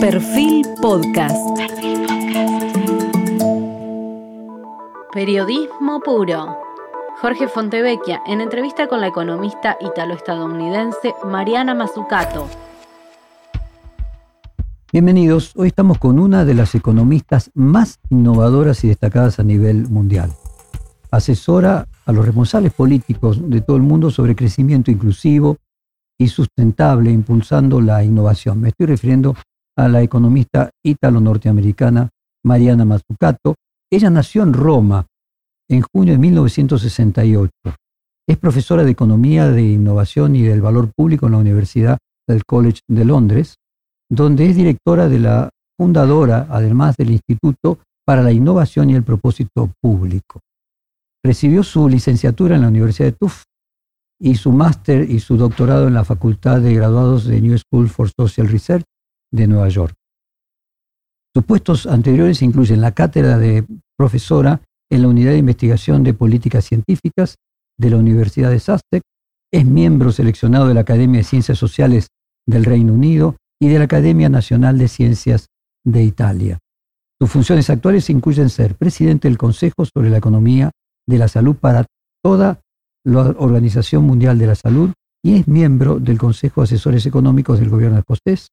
Perfil Podcast. Periodismo puro. Jorge Fontevecchia en entrevista con la economista italo-estadounidense Mariana Mazzucato. Bienvenidos, hoy estamos con una de las economistas más innovadoras y destacadas a nivel mundial. Asesora a los responsables políticos de todo el mundo sobre crecimiento inclusivo y sustentable, impulsando la innovación. Me estoy refiriendo a la economista ítalo-norteamericana Mariana Mazzucato. Ella nació en Roma en junio de 1968. Es profesora de Economía de Innovación y del Valor Público en la Universidad del College de Londres, donde es directora de la fundadora, además del Instituto para la Innovación y el Propósito Público. Recibió su licenciatura en la Universidad de Tufts y su máster y su doctorado en la Facultad de Graduados de New School for Social Research de Nueva York. Sus puestos anteriores incluyen la cátedra de profesora en la Unidad de Investigación de Políticas Científicas de la Universidad de Sussex, es miembro seleccionado de la Academia de Ciencias Sociales del Reino Unido y de la Academia Nacional de Ciencias de Italia. Sus funciones actuales incluyen ser presidente del Consejo sobre la Economía de la Salud para toda la Organización Mundial de la Salud y es miembro del Consejo de Asesores Económicos del Gobierno de Escocés,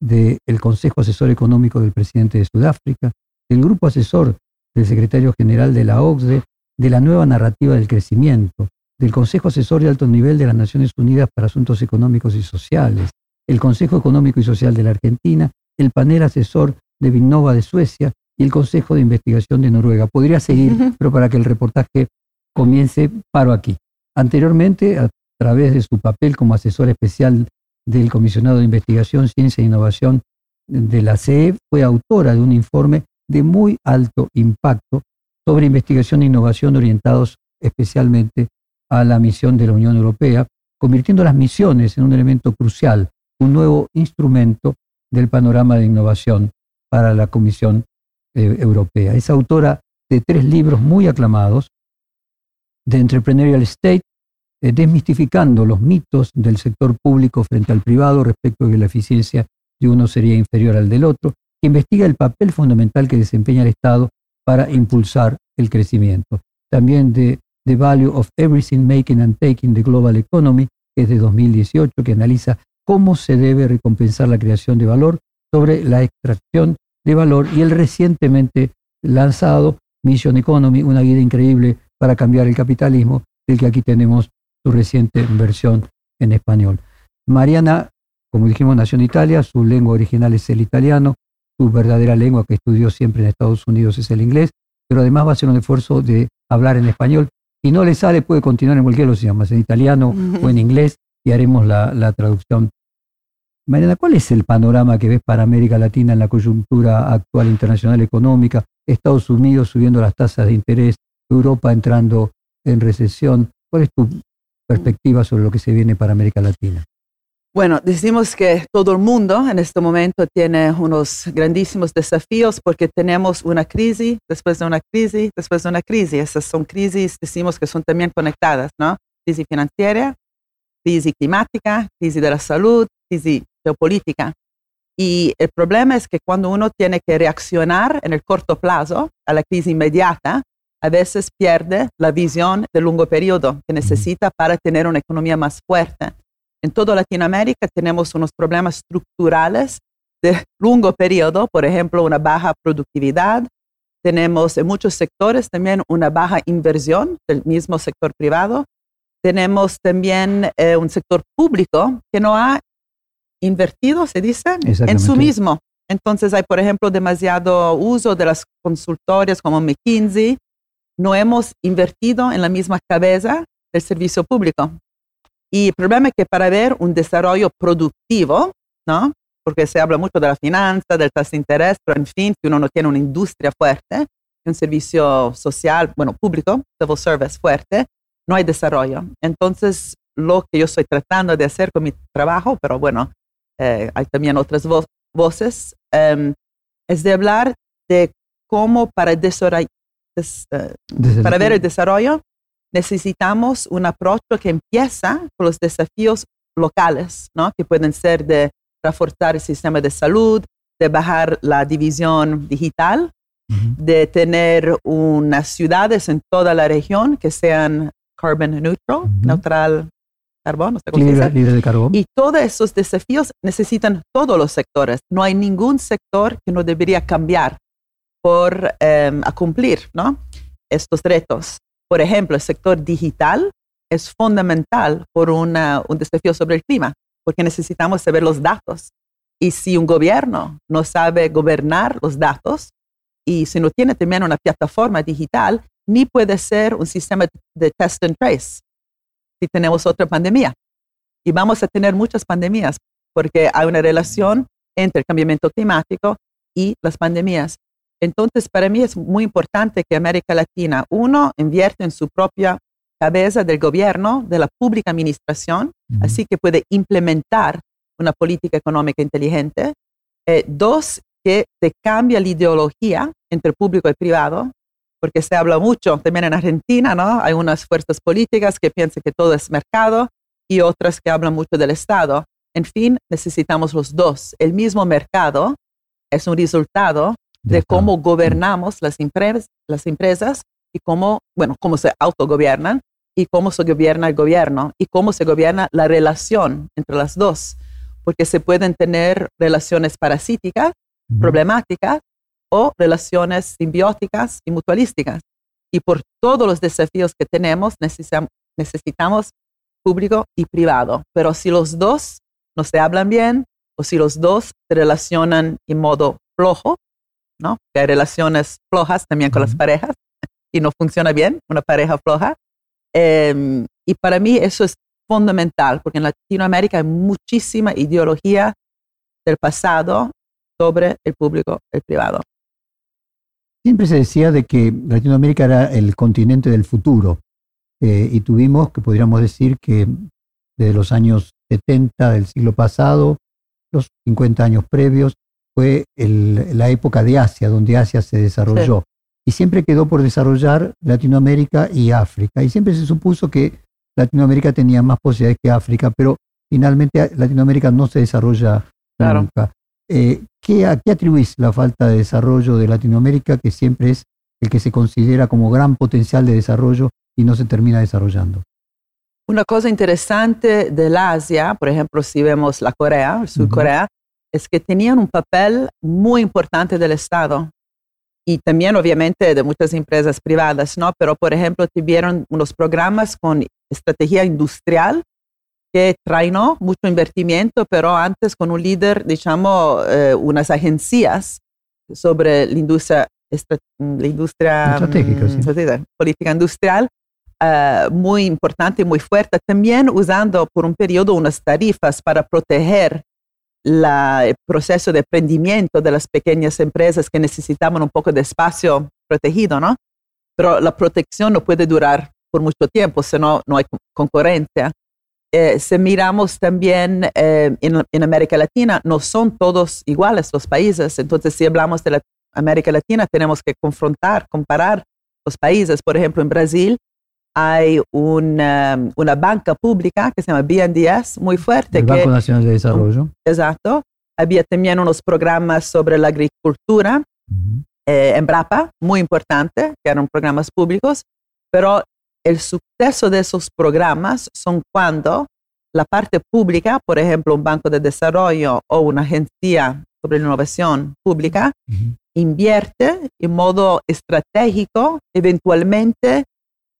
del Consejo Asesor Económico del Presidente de Sudáfrica, del Grupo Asesor del Secretario General de la OCDE, de la nueva narrativa del crecimiento, del Consejo Asesor de Alto Nivel de las Naciones Unidas para Asuntos Económicos y Sociales, el Consejo Económico y Social de la Argentina, el panel asesor de Vinnova de Suecia y el Consejo de Investigación de Noruega. Podría seguir, pero para que el reportaje comience, paro aquí. Anteriormente, a través de su papel como asesor especial del Comisionado de Investigación, Ciencia e Innovación de la CE, fue autora de un informe de muy alto impacto sobre investigación e innovación orientados especialmente a la misión de la Unión Europea, convirtiendo las misiones en un elemento crucial, un nuevo instrumento del panorama de innovación para la Comisión eh, Europea. Es autora de tres libros muy aclamados, de Entrepreneurial State, eh, desmistificando los mitos del sector público frente al privado respecto de que la eficiencia de uno sería inferior al del otro, que investiga el papel fundamental que desempeña el Estado para impulsar el crecimiento. También de The Value of Everything Making and Taking the Global Economy, que es de 2018, que analiza cómo se debe recompensar la creación de valor sobre la extracción de valor y el recientemente lanzado Mission Economy, una guía increíble para cambiar el capitalismo, del que aquí tenemos su reciente versión en español. Mariana, como dijimos, nació en Italia, su lengua original es el italiano, su verdadera lengua que estudió siempre en Estados Unidos es el inglés, pero además va a hacer un esfuerzo de hablar en español. Si no le sale, puede continuar en cualquier los idiomas, en italiano o en inglés, y haremos la, la traducción. Mariana, ¿cuál es el panorama que ves para América Latina en la coyuntura actual internacional económica? Estados Unidos subiendo las tasas de interés, Europa entrando en recesión. ¿Cuál es tu perspectiva sobre lo que se viene para América Latina? Bueno, decimos que todo el mundo en este momento tiene unos grandísimos desafíos porque tenemos una crisis, después de una crisis, después de una crisis. Esas son crisis, decimos que son también conectadas, ¿no? Crisis financiera, crisis climática, crisis de la salud, crisis geopolítica. Y el problema es que cuando uno tiene que reaccionar en el corto plazo a la crisis inmediata, a veces pierde la visión de largo periodo que necesita para tener una economía más fuerte. En toda Latinoamérica tenemos unos problemas estructurales de largo periodo, por ejemplo, una baja productividad. Tenemos en muchos sectores también una baja inversión del mismo sector privado. Tenemos también eh, un sector público que no ha invertido, se dice, en su mismo. Entonces hay, por ejemplo, demasiado uso de las consultorias como McKinsey. No hemos invertido en la misma cabeza del servicio público. Y el problema es que para ver un desarrollo productivo, ¿no? Porque se habla mucho de la finanza, del tasa de interés, pero en fin, si uno no tiene una industria fuerte, un servicio social, bueno, público, civil service fuerte, no hay desarrollo. Entonces, lo que yo estoy tratando de hacer con mi trabajo, pero bueno, eh, hay también otras voces, em, es de hablar de cómo para, eh, para ver el desarrollo necesitamos un approach que empieza con los desafíos locales, ¿no? que pueden ser de reforzar el sistema de salud, de bajar la división digital, de tener unas ciudades en toda la región que sean carbon neutral, neutral carbón, no sé cómo se Libre, dice. libre de carbón. Y todos esos desafíos necesitan todos los sectores. No hay ningún sector que no debería cambiar por em, a cumplir ¿no? estos retos. Por ejemplo, el sector digital es fundamental por una- un desafío sobre el clima, porque necesitamos saber los datos. Y si un gobierno no sabe gobernar los datos y si no tiene también una plataforma digital, ni puede ser un sistema de test and trace si tenemos otra pandemia. Y vamos a tener muchas pandemias porque hay una relación entre el cambiamiento climático y las pandemias. Entonces, para mí es muy importante que América Latina, uno, invierte en su propia cabeza del gobierno, de la pública administración, Ujú. así que puede implementar una política económica inteligente. Eh, dos, que se cambia la ideología entre público y privado, porque se habla mucho también en Argentina, ¿no? Hay unas fuerzas políticas que piensan que todo es mercado y otras que hablan mucho del Estado. En fin, necesitamos los dos. El mismo mercado es un resultado de cómo gobernamos las, impres- las empresas y cómo, bueno, cómo se autogobiernan y cómo se gobierna el gobierno y cómo se gobierna la relación entre las dos. Porque se pueden tener relaciones parasíticas, problemáticas o relaciones simbióticas y mutualísticas. Y por todos los desafíos que tenemos, necesitamos, necesitamos público y privado. Pero si los dos no se hablan bien o si los dos se relacionan en modo flojo, ¿no? Hay relaciones flojas también con las parejas y no funciona bien una pareja floja. Em, y para mí eso es fundamental porque en Latinoamérica hay muchísima ideología del pasado sobre el público y el privado. Siempre se decía de que Latinoamérica era el continente del futuro eh, y tuvimos, que podríamos decir que desde los años 70 del siglo pasado, los 50 años previos, fue el- la época de Asia, donde Asia se desarrolló. Y siempre quedó por desarrollar Latinoamérica y África. Y siempre se supuso que Latinoamérica tenía más posibilidades que África, pero finalmente Latinoamérica no se desarrolla Claro. nunca. Eh, ¿qué, ¿A qué atribuís la falta de desarrollo de Latinoamérica, que siempre es el que se considera como gran potencial de desarrollo y no se termina desarrollando? Una cosa interesante del Asia, por ejemplo, si vemos la Corea, el Sur Ujú. Corea, es que tenían un papel muy importante del Estado y también obviamente de muchas empresas privadas, ¿no? Pero, por ejemplo, tuvieron unos programas con estrategia industrial que trainó mucho invertimiento, pero antes con un líder, digamos, eh, unas agencias sobre la industria, la industria Estratégica, mm, sí. política industrial, eh, muy importante y muy fuerte, también usando por un periodo unas tarifas para proteger la- el proceso de emprendimiento de las pequeñas empresas que necesitaban un poco de espacio protegido, ¿no? Pero la protección no puede durar por mucho tiempo, si no, no hay con- concurrencia. Eh, si miramos también eh, en, en América Latina, no son todos iguales los países. Entonces, si hablamos de la América Latina, tenemos que confrontar, comparar los países. Por ejemplo, en Brasil hay una, una banca pública que se llama BNDES, muy fuerte, El que Banco Nacional de Desarrollo. Exacto. Había también unos programas sobre la agricultura, Ujú. eh, Embrapa, muy importante, que eran programas públicos, pero el suceso de esos programas son cuando la parte pública, por ejemplo, un banco de desarrollo o una agencia sobre la innovación pública, Ujú. invierte en modo estratégico, eventualmente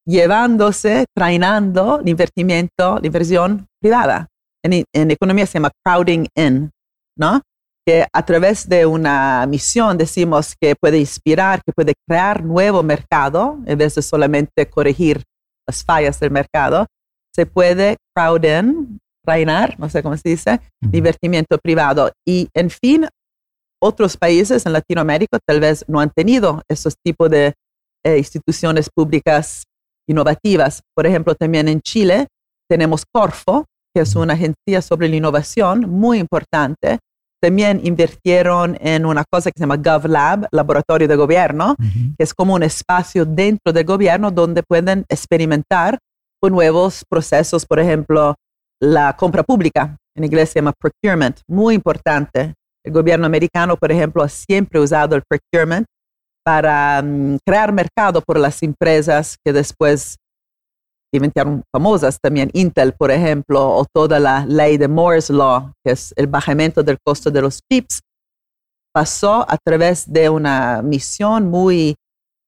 llevándose, trainando el invertimiento, la inversión privada. En, en economía se llama crowding in, ¿no? Que a través de una misión decimos que puede inspirar, que puede crear nuevo mercado, en vez de solamente corregir las fallas del mercado, se puede crowd in, trainar, no sé cómo se dice, Ujú. invertimiento privado. Y, en fin, otros países en Latinoamérica tal vez no han tenido esos tipos de eh, instituciones públicas innovativas. Por ejemplo, también en Chile tenemos Corfo, que es una agencia sobre la innovación muy importante. También invirtieron en una cosa que se llama GovLab, Laboratorio de Gobierno, Ujú. que es como un espacio dentro del gobierno donde pueden experimentar con nuevos procesos, por ejemplo, la compra pública, en inglés se llama procurement, muy importante. El gobierno americano, por ejemplo, ha siempre usado el procurement para um, crear mercado por las empresas que después inventaron famosas también, Intel, por ejemplo, o toda la ley de Moore's Law, que es el bajamiento del costo de los chips, pasó a través de una misión muy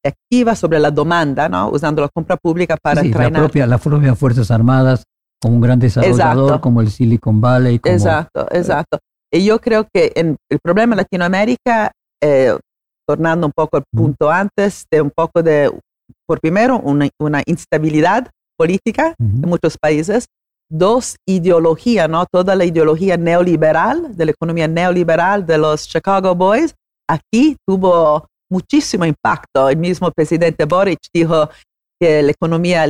activa sobre la demanda, ¿no? usando la compra pública para sí, la propia, las propias Fuerzas Armadas, como un gran desarrollador, como el Silicon Valley. exacto, eh, exacto. Y yo creo que en el problema en Latinoamérica, eh, tornando un poco al punto antes, de un poco de, por primero, una, una instabilidad política en muchos países, dos, ideología, ¿no? Toda la ideología neoliberal, de la economía neoliberal de los Chicago Boys, aquí tuvo muchísimo impacto. El mismo presidente Boric dijo que la economía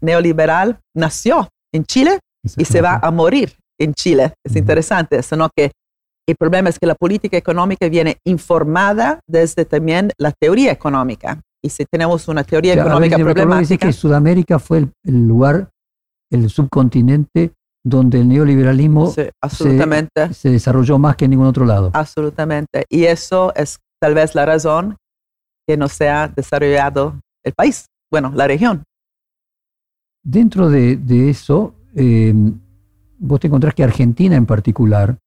neoliberal nació en Chile y se va a morir en Chile. Es interesante, sino que el problema es que la política económica viene informada desde también la teoría económica. Y si tenemos una teoría económica problemática... Dice que Sudamérica fue el, lugar, el subcontinente donde el neoliberalismo Se, se, desarrolló más que en ningún otro lado. Absolutamente. Y eso es tal vez la razón que no se ha desarrollado el país, bueno, la región. Dentro de, eso, eh, vos te encontrás que Argentina en particular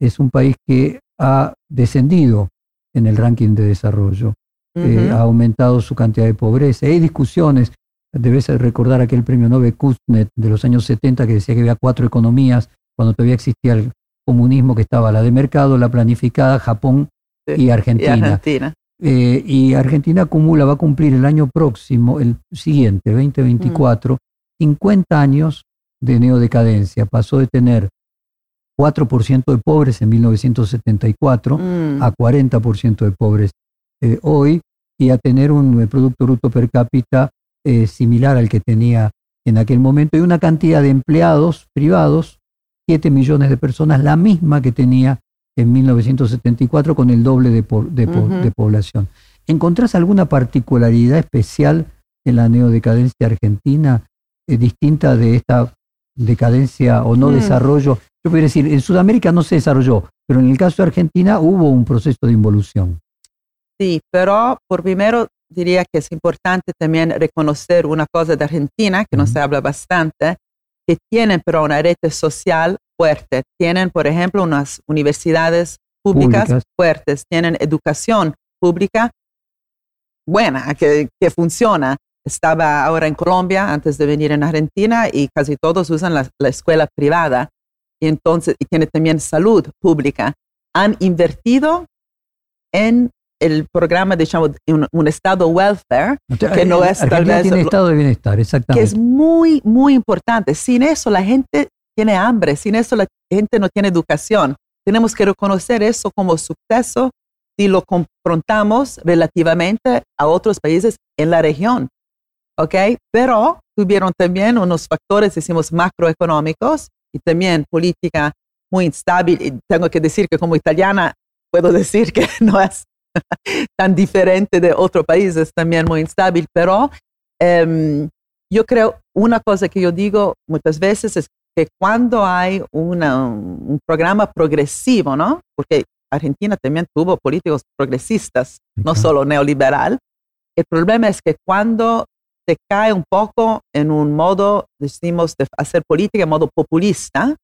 es un país que ha descendido en el ranking de desarrollo, eh, ha aumentado su cantidad de pobreza. Hay discusiones, debes recordar aquel premio Nobel Kuznets de los años 70 que decía que había cuatro economías cuando todavía existía el comunismo, que estaba la de mercado, la planificada, Japón y Argentina. Y Argentina. Eh, y Argentina acumula, va a cumplir el año próximo, el siguiente, 2024, 50 años de neodecadencia. Pasó de tener 4% de pobres en 1974 mm. a 40% de pobres eh, hoy y a tener un eh, Producto Bruto per cápita eh, similar al que tenía en aquel momento y una cantidad de empleados privados, 7 millones de personas, la misma que tenía en 1974 con el doble de, de población. ¿Encontrás alguna particularidad especial en la neodecadencia argentina distinta de esta decadencia o no mm. desarrollo. Yo podría decir, en Sudamérica no se desarrolló, pero en el caso de Argentina hubo un proceso de involución. Sí, pero por primero diría que es importante también reconocer una cosa de Argentina, que no se habla bastante, que tienen pero una red social fuerte. Tienen, por ejemplo, unas universidades públicas, fuertes, tienen educación pública buena, que, que funciona. Estaba ahora en Colombia antes de venir en Argentina y casi todos usan la, escuela privada y entonces y tiene también salud pública. Han invertido en el programa de un, un, estado welfare que no es tal vez tiene estado de bienestar, exactamente. Que es muy muy importante. Sin eso la gente tiene hambre, sin eso la gente no tiene educación. Tenemos que reconocer eso como suceso si lo confrontamos relativamente a otros países en la región. ¿ok? Pero tuvieron también unos factores, decimos, macroeconómicos y también política muy instable. Y tengo que decir que como italiana puedo decir que no es tan diferente de otros países, también muy instable, pero em, yo creo, una cosa que yo digo muchas veces es que cuando hay un programa progresivo, ¿no? Porque Argentina también tuvo políticos progresistas, no solo neoliberal. El problema es que cuando se cae un poco en un modo, decimos, de hacer política en modo populista,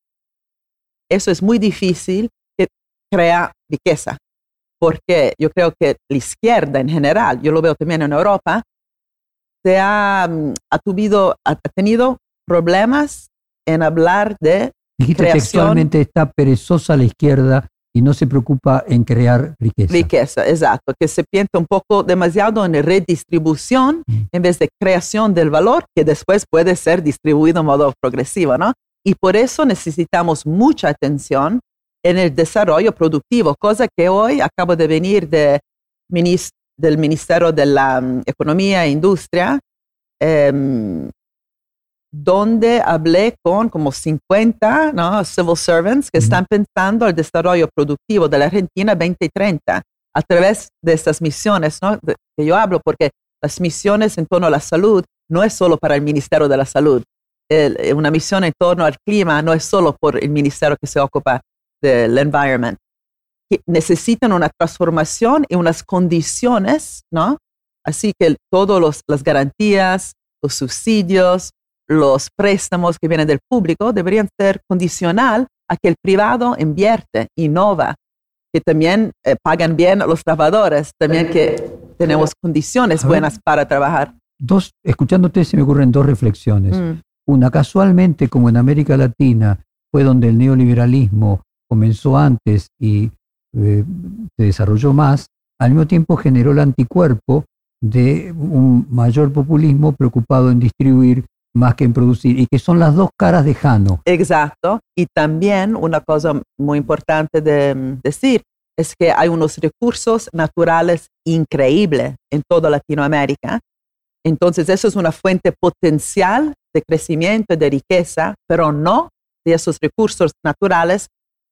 eso es muy difícil que crea riqueza, porque yo creo que la izquierda en general, yo lo veo también en Europa, se ha, mm, ha, ha tenido problemas en hablar de Dijiste creación. Textualmente está perezosa la izquierda y no se preocupa en crear riqueza. Riqueza, exacto, que se piensa un poco demasiado en redistribución mm. en vez de creación del valor que después puede ser distribuido de modo progresivo, ¿no? Y por eso necesitamos mucha atención en el desarrollo productivo, cosa que hoy acabo de venir de, del Ministerio de la mm, Economía e Industria, eh, donde hablé con como 50 ¿no? civil servants que están pensando el desarrollo productivo de la Argentina 2030 a través de estas misiones ¿no? que yo hablo, porque las misiones en torno a la salud no es solo para el Ministerio de la Salud. Eh, una misión en torno al clima no es solo por el ministerio que se ocupa del environment. que necesitan una transformación y unas condiciones, ¿no? Así que todas las garantías, los subsidios, los préstamos que vienen del público deberían ser condicional a que el privado invierte, innova, que también eh, pagan bien a los trabajadores, también que tenemos condiciones buenas para trabajar. Dos, escuchándote se me ocurren dos reflexiones. Mm, Una, casualmente, como en América Latina fue donde el neoliberalismo comenzó antes y eh, se desarrolló más, al mismo tiempo generó el anticuerpo de un mayor populismo preocupado en distribuir más que en producir, y que son las dos caras de Jano. Exacto. Y también una cosa muy importante de mm, decir es que hay unos recursos naturales increíbles en toda Latinoamérica. Entonces, eso es una fuente potencial de crecimiento y de riqueza, pero no de esos recursos naturales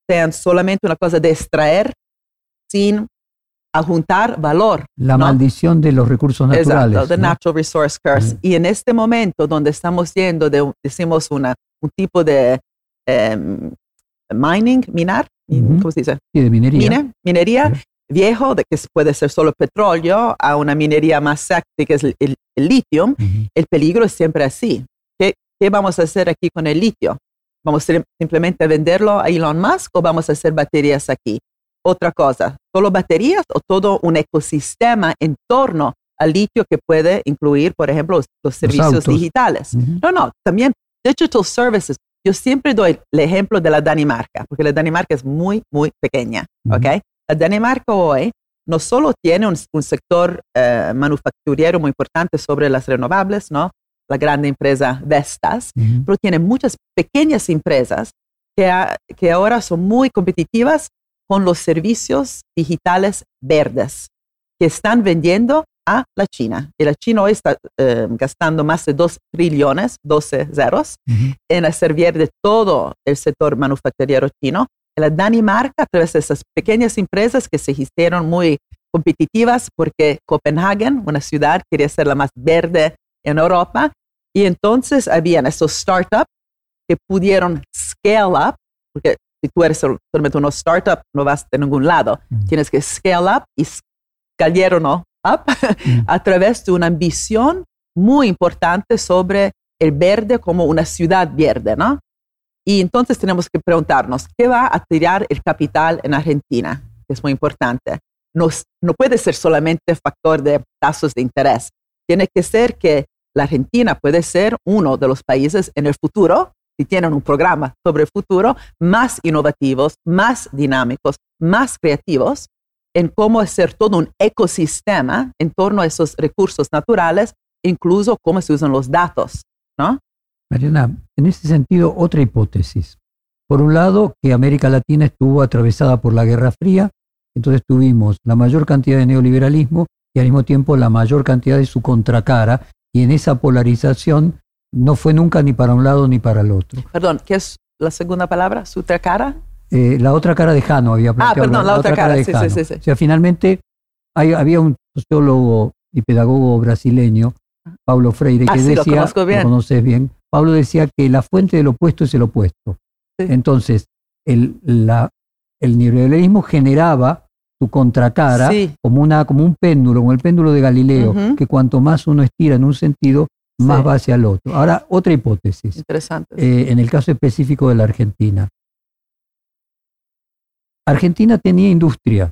sean solamente una cosa de extraer sin adjuntar valor. La ¿no? maldición de los recursos naturales. Exacto, the ¿no? natural resource curse. Y en este momento donde estamos yendo de, decimos, una, un tipo de em, mining, minar. ¿cómo se dice? Sí, de minería. Mine- minería viejo, de que puede ser solo petróleo, a una minería más sexy, que es el, el- el litio, el peligro es siempre así. ¿Qué, qué vamos a hacer aquí con el litio? ¿Vamos sim- simplemente a venderlo a Elon Musk o vamos a hacer baterías aquí? Otra cosa, ¿solo baterías o todo un ecosistema en torno al litio que puede incluir, por ejemplo, los, los servicios autos. digitales? Ujú. No, no, también digital services. Yo siempre doy el ejemplo de la Danimarca, porque la Danimarca es muy, muy pequeña, Ujú. ¿ok? La Danimarca hoy no solo tiene un, un sector eh, manufacturero muy importante sobre las renovables, ¿no? La grande empresa Vestas, Ujú. pero tiene muchas pequeñas empresas que, a- que ahora son muy competitivas con los servicios digitales verdes que están vendiendo a la China. Y la China hoy está eh, gastando más de 2 trillones, 12 ceros, Ujú. en hacer verde todo el sector manufacturero chino. En la Danimarca, a través de esas pequeñas empresas que se hicieron muy competitivas porque Copenhagen, una ciudad, quería ser la más verde en Europa. Y entonces habían esos startups que pudieron scale up, porque si tú eres sol- solamente una startup, no vas de ningún lado. Mm. Tienes que scale up y escalaron up Mm. a través de una ambición muy importante sobre el verde como una ciudad verde, ¿no? Y entonces tenemos que preguntarnos, ¿qué va a tirar el capital en Argentina? Es muy importante. No, no puede ser solamente factor de tasas de interés. Tiene que ser que la Argentina puede ser uno de los países en el futuro, si tienen un programa sobre el futuro, más innovativos, más dinámicos, más creativos en cómo hacer todo un ecosistema en torno a esos recursos naturales, incluso cómo se usan los datos, ¿no? Mariana, en ese sentido, otra hipótesis. Por un lado, que América Latina estuvo atravesada por la Guerra Fría, entonces tuvimos la mayor cantidad de neoliberalismo y al mismo tiempo la mayor cantidad de su contracara, y en esa polarización no fue nunca ni para un lado ni para el otro. Perdón, ¿qué es la segunda palabra? ¿Sutracara? Eh, la otra cara de Jano había planteado. perdón, la otra cara, de sí, Jano. sí, sí. O sea, finalmente hay- había un sociólogo y pedagogo brasileño, Paulo Freire, que Ah, sí, lo decía, conozco bien. conoces bien, Pablo decía que la fuente del opuesto es el opuesto. Entonces, el, la- el neoliberalismo generaba su contracara como, una, como un péndulo, como el péndulo de Galileo, Ujú. que cuanto más uno estira en un sentido, más Sí. va hacia el otro. Ahora, otra hipótesis Interesante. eh, en el caso específico de la Argentina. Argentina tenía industria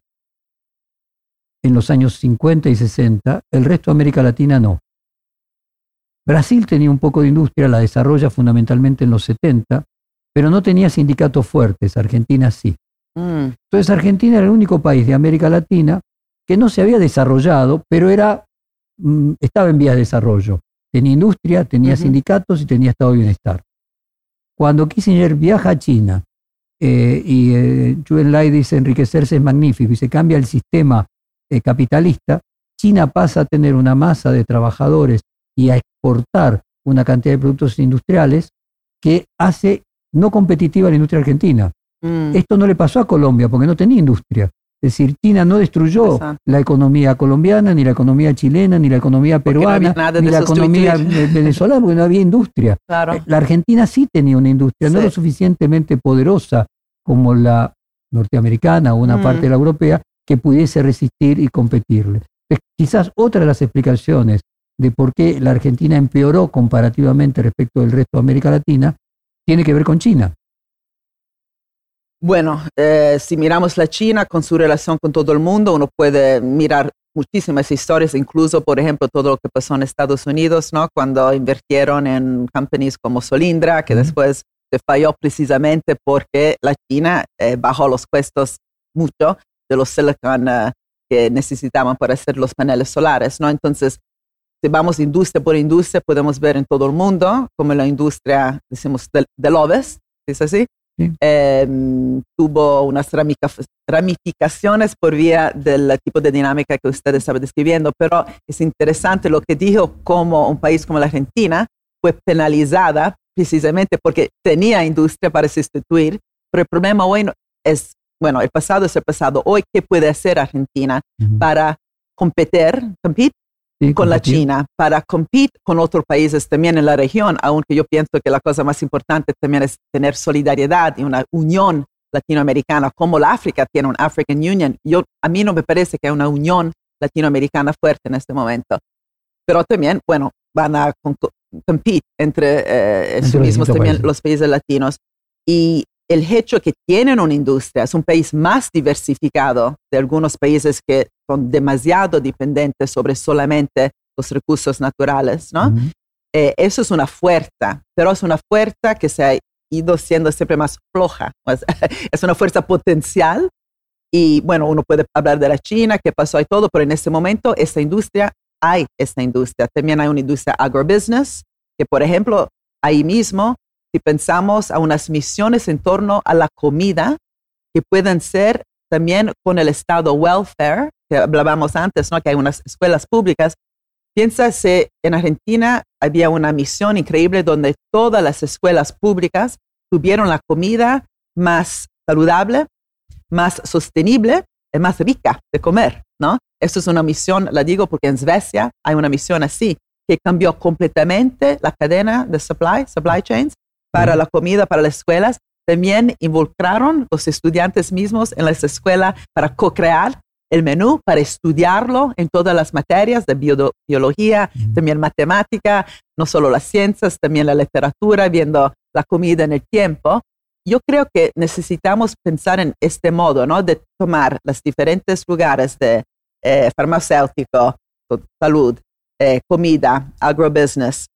en los años 50 y 60, el resto de América Latina no. Brasil tenía un poco de industria, la desarrolla fundamentalmente en los 70, pero no tenía sindicatos fuertes, Argentina sí. Mm, Entonces Argentina era el único país de América Latina que no se había desarrollado, pero era, mm, estaba en vías de desarrollo. Tenía industria, tenía sindicatos y tenía estado de bienestar. Cuando Kissinger viaja a China eh, y eh, Zhou Enlai dice enriquecerse es magnífico y se cambia el sistema eh, capitalista, China pasa a tener una masa de trabajadores y a exportar una cantidad de productos industriales que hace no competitiva la industria argentina. mm, Esto no le pasó a Colombia porque no tenía industria. Es decir, China no destruyó la economía colombiana, ni la economía chilena, ni la economía no peruana, ni la economía venezolana, porque no había industria. claro. Eh, La Argentina sí tenía una industria, no lo suficientemente poderosa como la norteamericana o una Mm. parte de la europea que pudiese resistir y competirle. Quizás otra de las explicaciones de por qué la Argentina empeoró comparativamente respecto del resto de América Latina tiene que ver con China. Bueno, eh, si miramos la China con su relación con todo el mundo, uno puede mirar muchísimas historias, incluso, por ejemplo, todo lo que pasó en Estados Unidos, ¿no? Cuando invirtieron en companies como Solindra, que después se falló precisamente porque la China eh, bajó los puestos mucho de los silicon eh, que necesitaban para hacer los paneles solares, ¿no? Entonces, si vamos industria por industria, podemos ver en todo el mundo como la industria, decimos, del, del Oves, ¿es así? Sí. Eh, tuvo unas ramificaciones por vía del tipo de dinámica que usted estaba describiendo, pero es interesante lo que dijo como un país como la Argentina fue penalizada precisamente porque tenía industria para sustituir, pero el problema hoy no- es, bueno, el pasado es el pasado. Hoy, ¿qué puede hacer Argentina Ujú. para competir, compete Sí, con la competir. China, para competir con otros países también en la región, aunque yo pienso que la cosa más importante también es tener solidaridad y una unión latinoamericana, como la África tiene un African Union. Yo, a mí no me parece que hay una unión latinoamericana fuerte en este momento. Pero también, bueno, van a competir entre, eh, Entre sí mismos también países. los países latinos. Y el hecho que tienen una industria, es un país más diversificado de algunos países que son demasiado dependientes sobre solamente los recursos naturales, ¿no? Eh, eso es una fuerza, pero es una fuerza que se ha ido siendo siempre más floja. Pues, es una fuerza potencial y bueno, uno puede hablar de la China, qué pasó y todo, pero en este momento esta industria, hay esta industria. También hay una industria agrobusiness, que por ejemplo, ahí mismo, si pensamos a unas misiones en torno a la comida, que pueden ser también con el estado welfare, que hablábamos antes, ¿no? que hay unas escuelas públicas. Piensa si en Argentina había una misión increíble donde todas las escuelas públicas tuvieron la comida más saludable, más sostenible y más rica de comer, ¿no? Eso es una misión, la digo porque en Suecia hay una misión así, que cambió completamente la cadena de supply, supply chains, para la comida, para las escuelas. También involucraron los estudiantes mismos en las escuelas para co-crear el menú, para estudiarlo en todas las materias de bio- biología, Ujú. también matemática, no solo las ciencias, también la literatura, viendo la comida en el tiempo. Yo creo que necesitamos pensar en este modo, ¿no? De tomar los diferentes lugares de eh, farmacéutico, salud, eh, comida, agrobusiness,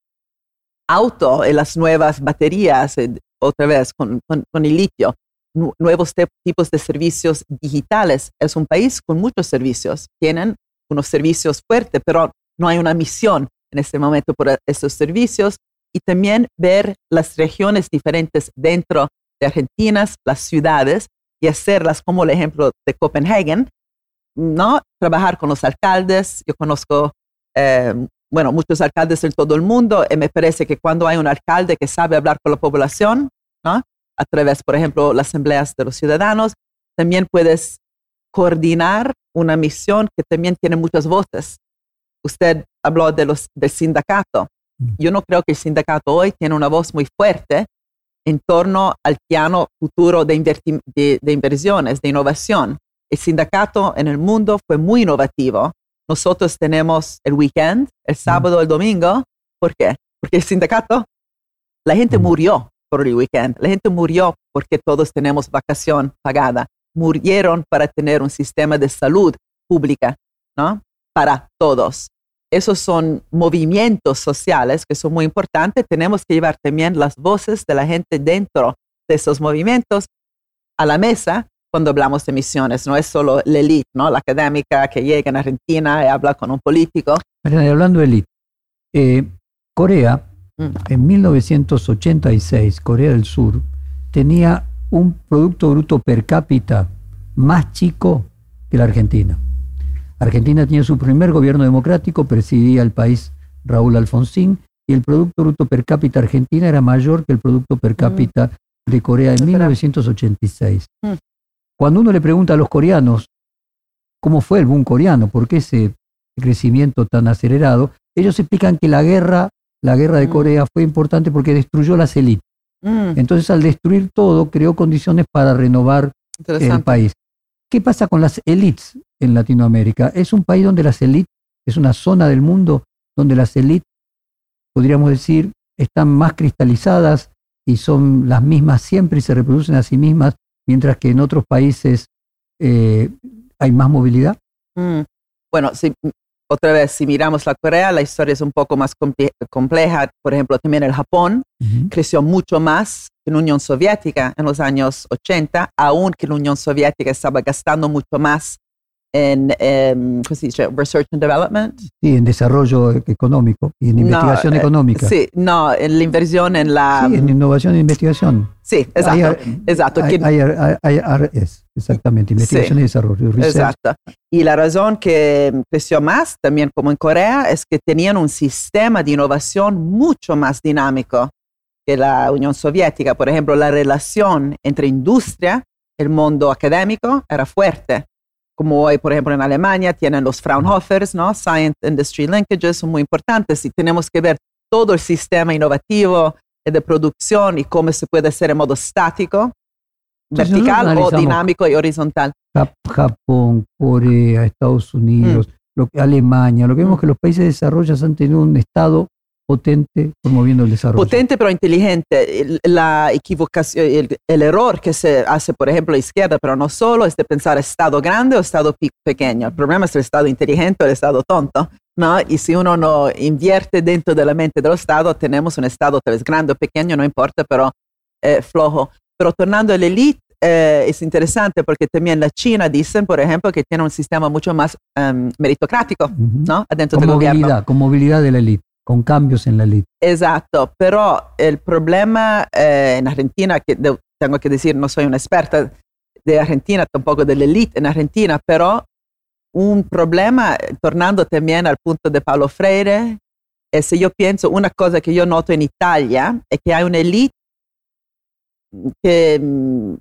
auto y las nuevas baterías, eh, otra vez con, con- el litio, nu- nuevos tipos de servicios digitales. Es un país con muchos servicios, tienen unos servicios fuertes, pero no hay una misión en este momento por esos servicios y también ver las regiones diferentes dentro de Argentina, las ciudades y hacerlas como el ejemplo de Copenhague, ¿no? Trabajar con los alcaldes. Yo conozco, eh, bueno, muchos alcaldes en todo el mundo y me parece que cuando hay un alcalde que sabe hablar con la población, ¿no? A través, por ejemplo, las asambleas de los ciudadanos, también puedes coordinar una misión que también tiene muchas voces. Usted habló de los, del sindicato. Mm. Yo no creo que el sindicato hoy tiene una voz muy fuerte en torno al piano futuro de, de- de inversiones, de innovación. El sindicato en el mundo fue muy innovativo. Nosotros tenemos el weekend, el sábado, el domingo. ¿Por qué? Porque el sindicato, la gente murió por el weekend. La gente murió porque todos tenemos vacación pagada. Murieron para tener un sistema de salud pública, ¿no? Para todos. Esos son movimientos sociales que son muy importantes. Tenemos que llevar también las voces de la gente dentro de esos movimientos a la mesa cuando hablamos de misiones. No es solo la elite, ¿no? La académica que llega en Argentina y habla con un político. Mariana, y hablando de élite, eh, Corea, Mm. en 1986, Corea del Sur, tenía un Producto Bruto per cápita más chico que la Argentina. Argentina tenía su primer gobierno democrático, presidía el país Raúl Alfonsín, y el Producto Bruto per cápita argentina era mayor que el Producto per cápita de Corea en Espera. 1986. Mm. Cuando uno le pregunta a los coreanos cómo fue el boom coreano, por qué ese crecimiento tan acelerado, ellos explican que la guerra, la guerra de Mm. Corea fue importante porque destruyó las élites. Mm, Entonces, al destruir todo, creó condiciones para renovar el país. ¿Qué pasa con las élites en Latinoamérica? Es un país donde las élites, es una zona del mundo donde las élites, podríamos decir, están más cristalizadas y son las mismas siempre y se reproducen a sí mismas, mientras que en otros países eh, hay más movilidad. Mm. Bueno, si, otra vez, si miramos la Corea, la historia es un poco más compleja. Por ejemplo, también el Japón creció mucho más que la Unión Soviética en los años 80, aún que la Unión Soviética estaba gastando mucho más en, em, ¿cómo se dice? Research and Development. Sí, en desarrollo económico y en investigación eh, económica. Sí, no, en la inversión en la... Sí, en innovación e investigación. Sí, exacto. exacto. IRS, exactamente, investigación y desarrollo. Exacto. Y la razón que creció más, también como en Corea, es que tenían un sistema de innovación mucho más dinámico que la Unión Soviética. Por ejemplo, la relación entre industria, el mundo académico, era fuerte como hoy, por ejemplo, en Alemania tienen los Fraunhofers, ¿no? Science Industry Linkages son muy importantes y tenemos que ver todo el sistema innovativo de producción y cómo se puede hacer en modo estático, vertical o dinámico y horizontal. Japón, Corea, Estados Unidos, mm. lo que, Alemania, lo que vemos mm. que los países desarrollados han tenido un Estado potente promoviendo el desarrollo. Potente pero inteligente. La equivocación, el, error que se hace, por ejemplo, la izquierda, pero no solo, es de pensar Estado grande o Estado pequeño. El problema es el Estado inteligente o el Estado tonto. ¿no? Y si uno no invierte dentro de la mente del Estado, tenemos un Estado tal vez grande o pequeño, no importa, pero eh, flojo. Pero tornando a la élite, eh, es interesante porque también la China dicen, por ejemplo, que tiene un sistema mucho más um, meritocrático, ¿no? Adentro con del movilidad, gobierno. Con movilidad de la élite con cambios en la ley. Exacto, pero el problema eh, en Argentina, que tengo que decir, no soy una experta de Argentina, tampoco de la élite en Argentina, pero un problema, tornando también al punto de Paulo Freire, es yo pienso, una cosa que yo noto en Italia es que hay una élite que mm,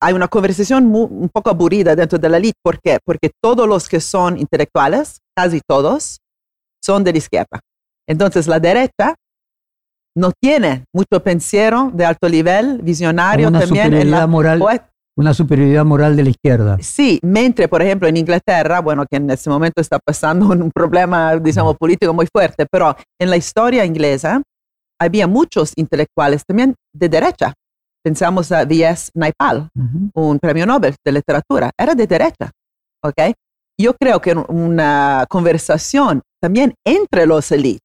hay una conversación un poco aburrida dentro de la élite. ¿Por qué? Porque todos los que son intelectuales, casi todos, son de la izquierda. Entonces la derecha no tiene mucho pensiero de alto nivel, visionario una también. Superioridad moral, una superioridad moral de la izquierda. Sí, mientras, por ejemplo, en Inglaterra, bueno, que en este momento está pasando un problema, digamos, político muy fuerte, pero en la historia inglesa había muchos intelectuales también de derecha. Pensamos a V.S. Naipaul, un premio Nobel de literatura, era de derecha, ¿ok? Yo creo que una conversación también entre los élites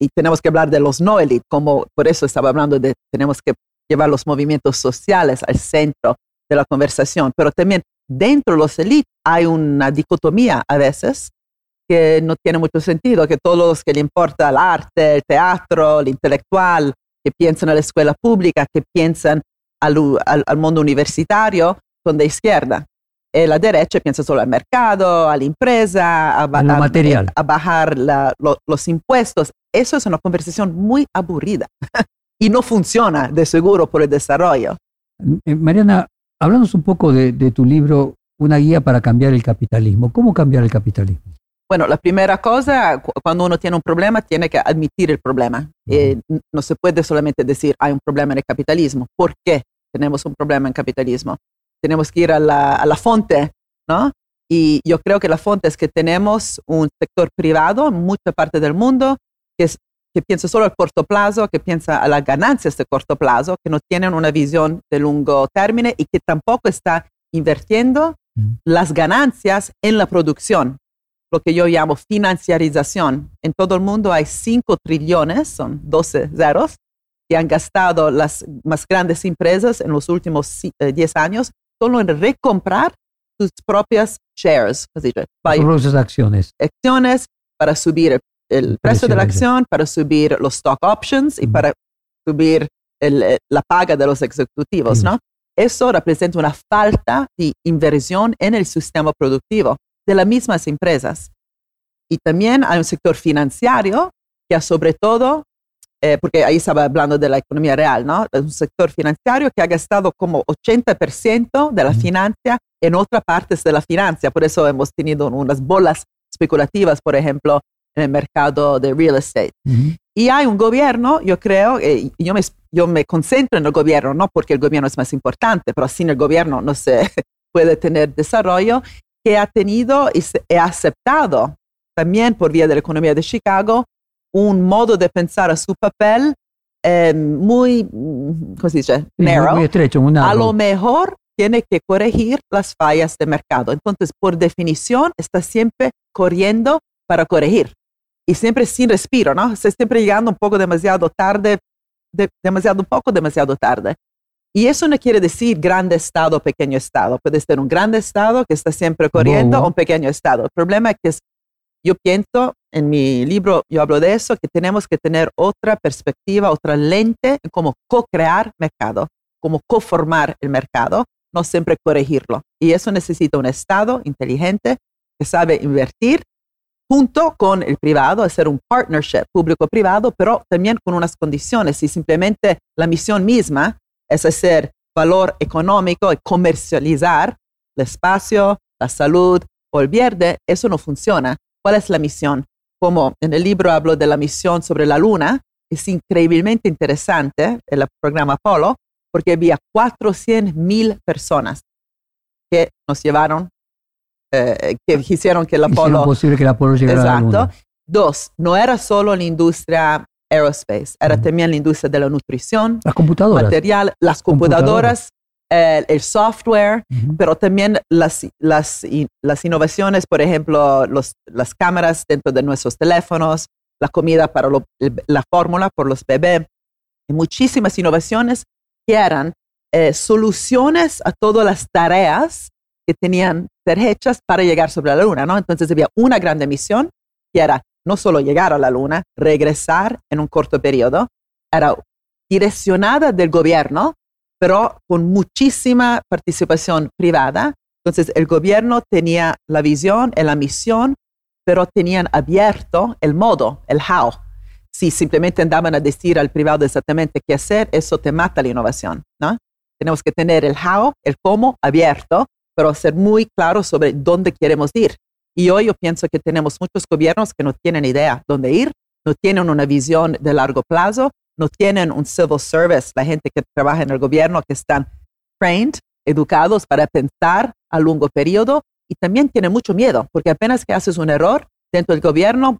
y tenemos que hablar de los no élites, como por eso estaba hablando de tenemos que llevar los movimientos sociales al centro de la conversación, pero también dentro de los élites hay una dicotomía a veces que no tiene mucho sentido, que todos los que le importa el arte, el teatro, el intelectual, que piensan en la escuela pública, que piensan al, al mundo universitario, son de izquierda. Eh, la derecha piensa solo al mercado, a la empresa, a, material. a bajar los impuestos. Eso es una conversación muy aburrida y no funciona de seguro por el desarrollo. Eh, Mariana, háblanos un poco de, tu libro Una guía para cambiar el capitalismo. ¿Cómo cambiar el capitalismo? Bueno, la primera cosa, cuando uno tiene un problema, tiene que admitir el problema. Eh, no se puede solamente decir hay un problema en el capitalismo. ¿Por qué tenemos un problema en el capitalismo? Tenemos que ir a la, a la fuente, ¿no? Y yo creo que la fuente es que tenemos un sector privado en mucha parte del mundo que, es, que piensa solo al corto plazo, que piensa a las ganancias de corto plazo, que no tienen una visión de largo término y que tampoco está invirtiendo mm. las ganancias en la producción, lo que yo llamo financiarización. En todo el mundo hay 5 trillones, son 12 ceros, que han gastado las más grandes empresas en los últimos 10 eh, años solo en recomprar sus propias shares, así sus acciones. Acciones para subir el, precio, de la acción, para subir los stock options y para subir eh, la paga de los ejecutivos, ¿no? Eso representa una falta de inversión en el sistema productivo de las mismas empresas. Y también hay un sector financiero que sobre todo eh, porque ahí estaba hablando de la economía real, ¿no? Es un sector financiero que ha gastado como 80% de la financia en otras partes de la financia. Por eso hemos tenido unas bolas especulativas, por ejemplo, en el mercado de real estate. Y hay un gobierno, yo creo, eh, yo, me, yo me concentro en el gobierno, no porque el gobierno es más importante, pero sin el gobierno no se puede tener desarrollo, que ha tenido y ha aceptado también por vía de la economía de Chicago un modo de pensar a su papel eh, muy, ¿cómo se dice? Narrow. Muy estrecho, a lo mejor tiene que corregir las fallas de mercado. Entonces, por definición, está siempre corriendo para corregir y siempre sin respiro, ¿no? Está siempre llegando un poco demasiado tarde, demasiado poco, demasiado tarde. Y eso no quiere decir grande estado o pequeño estado. Puede ser un grande estado que está siempre corriendo o un pequeño estado. El problema es que yo pienso, en mi libro yo hablo de eso, que tenemos que tener otra perspectiva, otra lente en cómo co-crear mercado, cómo co-formar el mercado, no siempre corregirlo. Y eso necesita un Estado inteligente que sabe invertir junto con el privado, hacer un partnership público-privado, pero también con unas condiciones. Si simplemente la misión misma es hacer valor económico y comercializar el espacio, la salud o el verde, eso no funciona. ¿Cuál es la misión? Como en el libro hablo de la misión sobre la luna, es increíblemente interesante el programa Apolo, porque había 400 mil personas que nos llevaron, eh, que hicieron que el Apolo... posible que el Apolo llegara Exacto. a la luna. Dos, no era solo la industria aerospace, era también la industria de la nutrición, las computadoras, material, las computadoras, el, software, pero también las, las, las innovaciones, por ejemplo, los, las cámaras dentro de nuestros teléfonos, la comida para la fórmula por los bebés, y muchísimas innovaciones que eran eh, soluciones a todas las tareas que tenían ser hechas para llegar sobre la luna, ¿no? Entonces había una gran misión que era no solo llegar a la luna, regresar en un corto periodo, era direccionada del gobierno pero con muchísima participación privada. Entonces, el gobierno tenía la visión y la misión, pero tenían abierto el modo, el how. Si simplemente andaban a decir al privado exactamente qué hacer, eso te mata la innovación, ¿no? Tenemos que tener el how, el cómo abierto, pero ser muy claro sobre dónde queremos ir. Y hoy yo pienso que tenemos muchos gobiernos que no tienen idea dónde ir, no tienen una visión de largo plazo no tienen un civil service, la gente que trabaja en el gobierno que están trained, educados para pensar a largo periodo y también tienen mucho miedo, porque apenas que haces un error dentro del gobierno,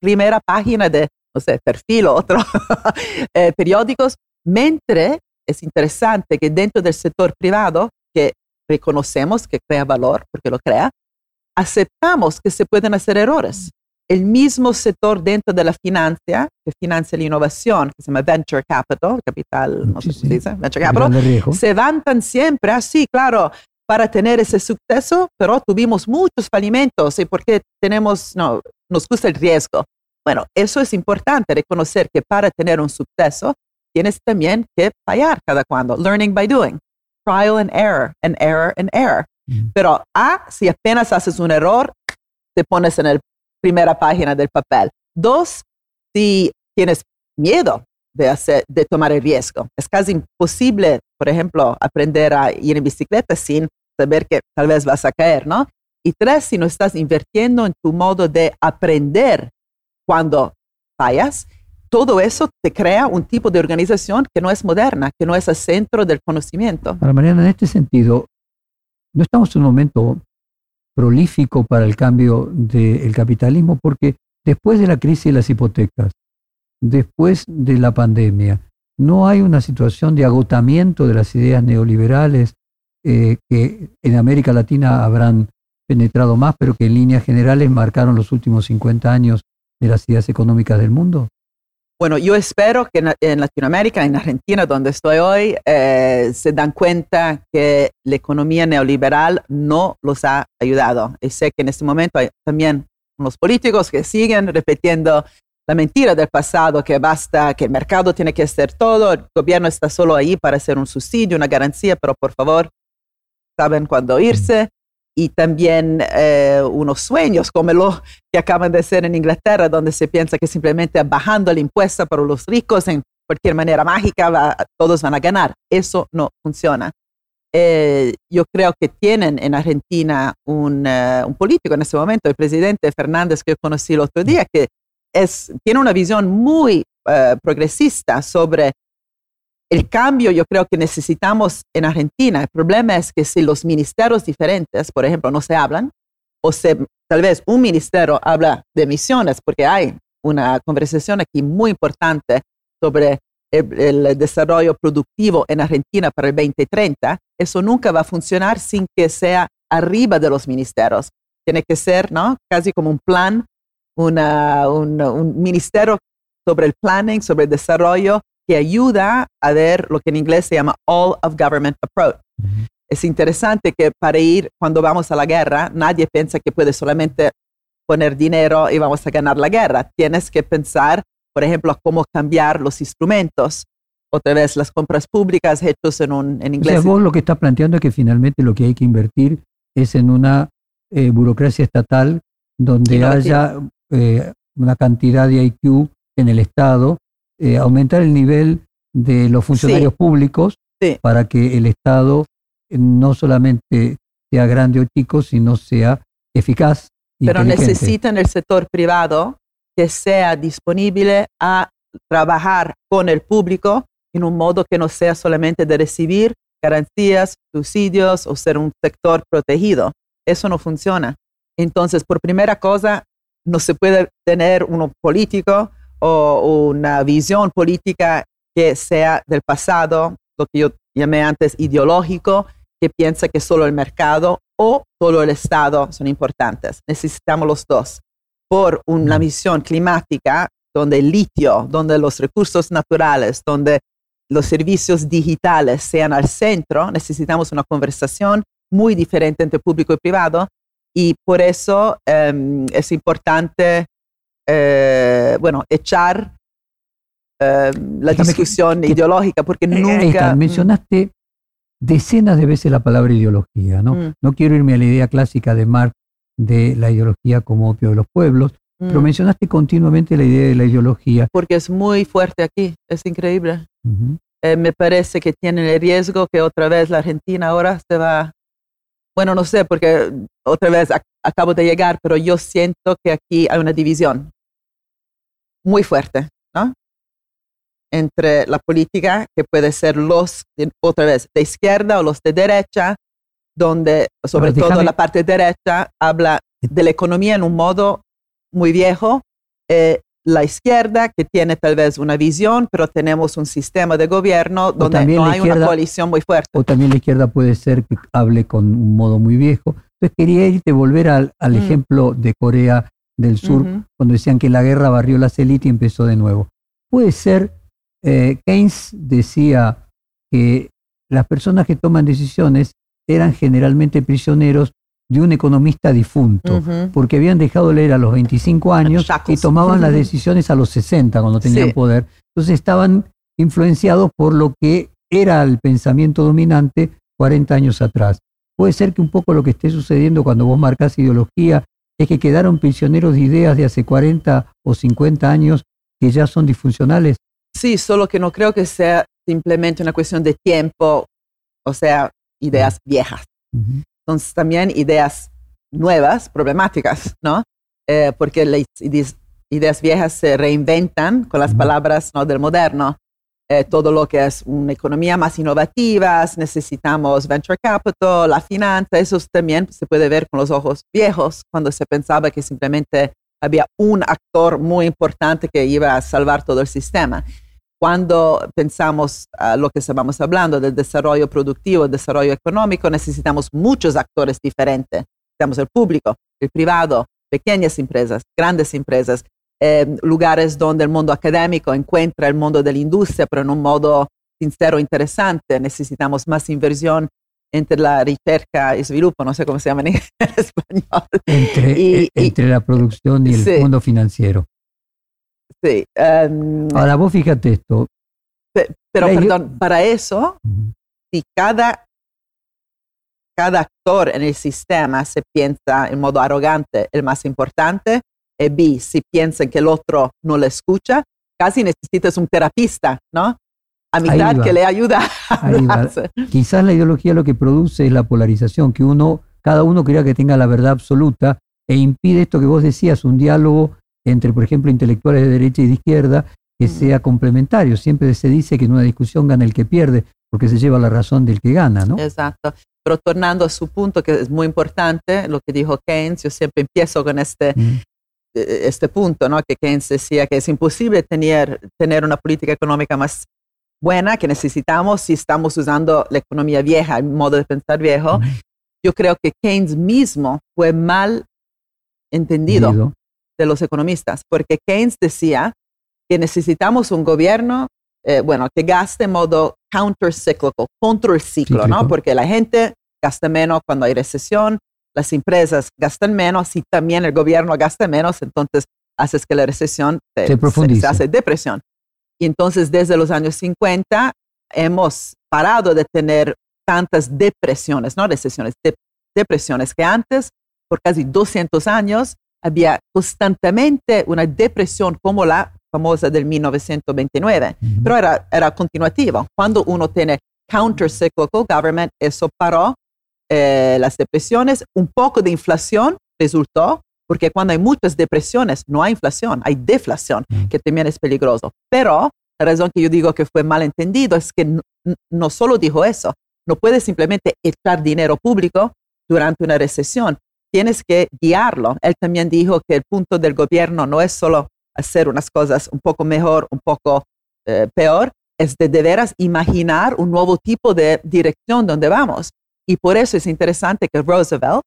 primera página de, no sé, perfil o otro eh, periódicos, mientras es interesante que dentro del sector privado, que reconocemos que crea valor, porque lo crea, aceptamos que se pueden hacer errores el mismo sector dentro de la financia, que financia la innovación, que se llama Venture Capital, capital, no sé se dice, Venture Capital, se levantan siempre así, claro, para tener ese suceso, pero tuvimos muchos falimentos y porque tenemos, no, nos gusta el riesgo. Bueno, eso es importante, reconocer que para tener un suceso tienes también que fallar cada cuando, learning by doing, trial and error, and error and error. Mm. Pero, ah, si apenas haces un error, te pones en el primera página del papel. Dos, si tienes miedo de, hacer, de tomar el riesgo. Es casi imposible, por ejemplo, aprender a ir en bicicleta sin saber que tal vez vas a caer, ¿no? Y tres, si no estás invirtiendo en tu modo de aprender cuando fallas, todo eso te crea un tipo de organización que no es moderna, que no es el centro del conocimiento. Para Mariana, en este sentido, no estamos en un momento prolífico para el cambio del capitalismo, porque después de la crisis de las hipotecas, después de la pandemia, no hay una situación de agotamiento de las ideas neoliberales eh, que en América Latina habrán penetrado más, pero que en líneas generales marcaron los últimos 50 años de las ideas económicas del mundo? Bueno, yo espero que en, Latinoamérica, en Argentina, donde estoy hoy, eh, se dan cuenta que la economía neoliberal no los ha ayudado. Y sé que en este momento hay también unos políticos que siguen repitiendo la mentira del pasado, que basta, que el mercado tiene que hacer todo, el gobierno está solo ahí para hacer un subsidio, una garantía, pero por favor, saben cuándo irse y también eh, unos sueños como lo que acaban de hacer en Inglaterra, donde se piensa que simplemente bajando el impuesto para los ricos en cualquier manera mágica todos van a ganar. Eso no funciona. Eh, yo creo que tienen en Argentina un, eh, un, político en ese momento, el presidente Fernández que yo conocí el otro día, que es, tiene una visión muy progresista sobre el cambio yo creo que necesitamos en Argentina. El problema es que si los ministerios diferentes, por ejemplo, no se hablan, o se, tal vez un ministerio habla de emisiones, porque hay una conversación aquí muy importante sobre el, desarrollo productivo en Argentina para el 2030, eso nunca va a funcionar sin que sea arriba de los ministerios. Tiene que ser, ¿no? Casi como un plan, una, un ministerio sobre el planning, sobre el desarrollo, que ayuda a ver lo que en inglés se llama all of government approach. Es interesante que para ir, cuando vamos a la guerra, nadie piensa que puede solamente poner dinero y vamos a ganar la guerra. Tienes que pensar, por ejemplo, cómo cambiar los instrumentos. Otra vez, las compras públicas hechas en, un, en inglés. O sea, vos lo que estás planteando es que finalmente lo que hay que invertir es en una eh, burocracia estatal donde haya eh, una cantidad de IQ en el Estado, eh, aumentar el nivel de los funcionarios públicos para que el Estado no solamente sea grande o chico, sino sea eficaz. Pero necesitan el sector privado que sea disponible a trabajar con el público en un modo que no sea solamente de recibir garantías, subsidios o ser un sector protegido. Eso no funciona. Entonces, por primera cosa, no se puede tener un político o una visión política que sea del pasado, lo que yo llamé antes ideológico, que piensa que solo el mercado o solo el Estado son importantes. Necesitamos los dos. Por una misión climática donde el litio, donde los recursos naturales, donde los servicios digitales sean al centro, necesitamos una conversación muy diferente entre público y privado y por eso em, es importante, eh, bueno, echar em, la discusión ideológica, porque eh, nunca... Mm. mencionaste decenas de veces la palabra ideología, ¿no? Mm. No quiero irme a la idea clásica de Marx de la ideología como opio de los pueblos, pero mm. mencionaste continuamente la idea de la ideología. Porque es muy fuerte aquí, es increíble. Eh, me parece que tiene el riesgo que otra vez la Argentina ahora se va, bueno, no sé, porque otra vez acabo de llegar, pero yo siento que aquí hay una división muy fuerte, ¿no? entre la política, que puede ser los, otra vez, de izquierda o los de derecha, donde sobre todo la parte derecha habla de la economía en un modo muy viejo, eh, la izquierda que tiene tal vez una visión, pero tenemos un sistema de gobierno donde no hay una coalición muy fuerte. O también la izquierda puede ser que hable con un modo muy viejo. Entonces quería irte volver al, al mm. ejemplo de Corea del Sur, cuando decían que la guerra barrió las élites y empezó de nuevo. Puede ser eh, Keynes decía que las personas que toman decisiones eran generalmente prisioneros de un economista difunto, porque habían dejado de leer a los 25 años y tomaban las decisiones a los 60 cuando tenían poder. Entonces estaban influenciados por lo que era el pensamiento dominante 40 años atrás. Puede ser que un poco lo que esté sucediendo cuando vos marcas ideología es que quedaron prisioneros de ideas de hace 40 o 50 años que ya son disfuncionales. Sí, solo que no creo que sea simplemente una cuestión de tiempo, o sea, ideas viejas. Entonces, también ideas nuevas, problemáticas, ¿no? Eh, porque las ideas viejas se reinventan con las palabras ¿no? del moderno. Eh, todo lo que es una economía más innovativa, necesitamos venture capital, la finanza, eso también se puede ver con los ojos viejos, cuando se pensaba que simplemente había un actor muy importante que iba a salvar todo el sistema cuando pensamos a lo que estamos hablando del desarrollo productivo, desarrollo económico, necesitamos muchos actores diferentes. Necesitamos el público, el privado, pequeñas empresas, grandes empresas, em, lugares donde el mundo académico encuentra el mundo de la industria, pero en un modo sincero, interesante. Necesitamos más inversión entre la ricerca y sviluppo, no sé cómo se llama en español. Entre, entre la producción y el mundo financiero. Sí. Em, Ahora vos fíjate esto. pero, perdón, para eso, si cada, cada actor en el sistema se piensa en modo arrogante el más importante, y B, si piensa que el otro no le escucha, casi necesitas un terapista, ¿no? A mitad que le ayuda a Quizás la ideología lo que produce es la polarización, que uno, cada uno crea que tenga la verdad absoluta e impide esto que vos decías, un diálogo entre, por ejemplo, intelectuales de derecha y de izquierda, que Mm. sea complementario. Siempre se dice que en una discusión gana el que pierde, porque se lleva la razón del que gana, ¿no? Exacto. Pero tornando a su punto, que es muy importante, lo que dijo Keynes, yo siempre empiezo con este, Mm. Eh, este punto, ¿no? que Keynes decía que es imposible tener, tener una política económica más buena que necesitamos si estamos usando la economía vieja, el modo de pensar viejo. Yo creo que Keynes mismo fue mal entendido de los economistas, porque Keynes decía que necesitamos un gobierno, eh, bueno, que gaste en modo countercíclico, contra el ciclo, ¿no? Cíclico. Porque la gente gasta menos cuando hay recesión, las empresas gastan menos y también el gobierno gasta menos, entonces haces que la recesión se, Se profundice. se hace depresión. Y entonces desde los años 50 hemos parado de tener tantas depresiones, no recesiones, de- depresiones que antes, por casi 200 años, había constantemente una depresión como la famosa del 1929, Ujú. pero era, era continuativo. Cuando uno tiene counter-cyclical government, eso paró eh, las depresiones, un poco de inflación resultó, porque cuando hay muchas depresiones no hay inflación, hay deflación, Mm. que también es peligroso. Pero la razón que yo digo que fue mal entendido es que no, no solo dijo eso, no puedes simplemente echar dinero público durante una recesión, tienes que guiarlo. Él también dijo que el punto del gobierno no es solo hacer unas cosas un poco mejor, un poco eh, peor, es de de veras imaginar un nuevo tipo de dirección donde vamos. Y por eso es interesante que Roosevelt,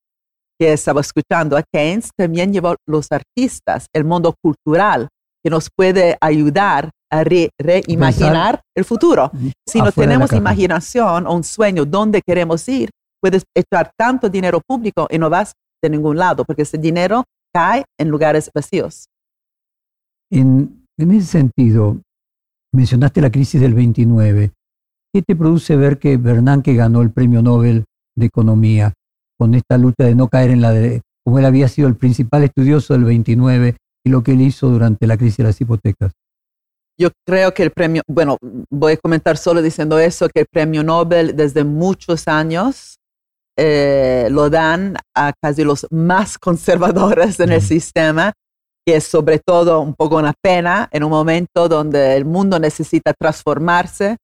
que estaba escuchando a Keynes, también llevó los artistas, el mundo cultural, que nos puede ayudar a re- reimaginar el futuro. Si no tenemos imaginación o un sueño dónde queremos ir, puedes echar tanto dinero público y no vas de ningún lado, porque ese dinero cae en lugares vacíos. En, en ese sentido, mencionaste la crisis del 29. ¿Qué te produce ver que Bernanke ganó el premio Nobel de Economía con esta lucha de no caer en la de, como él había sido el principal estudioso del 29 y lo que él hizo durante la crisis de las hipotecas? Yo creo que el premio, bueno, voy a comentar solo diciendo eso, que el premio Nobel desde muchos años eh, lo dan a casi los más conservadores en el sistema, que es sobre todo un poco una pena en un momento donde el mundo necesita transformarse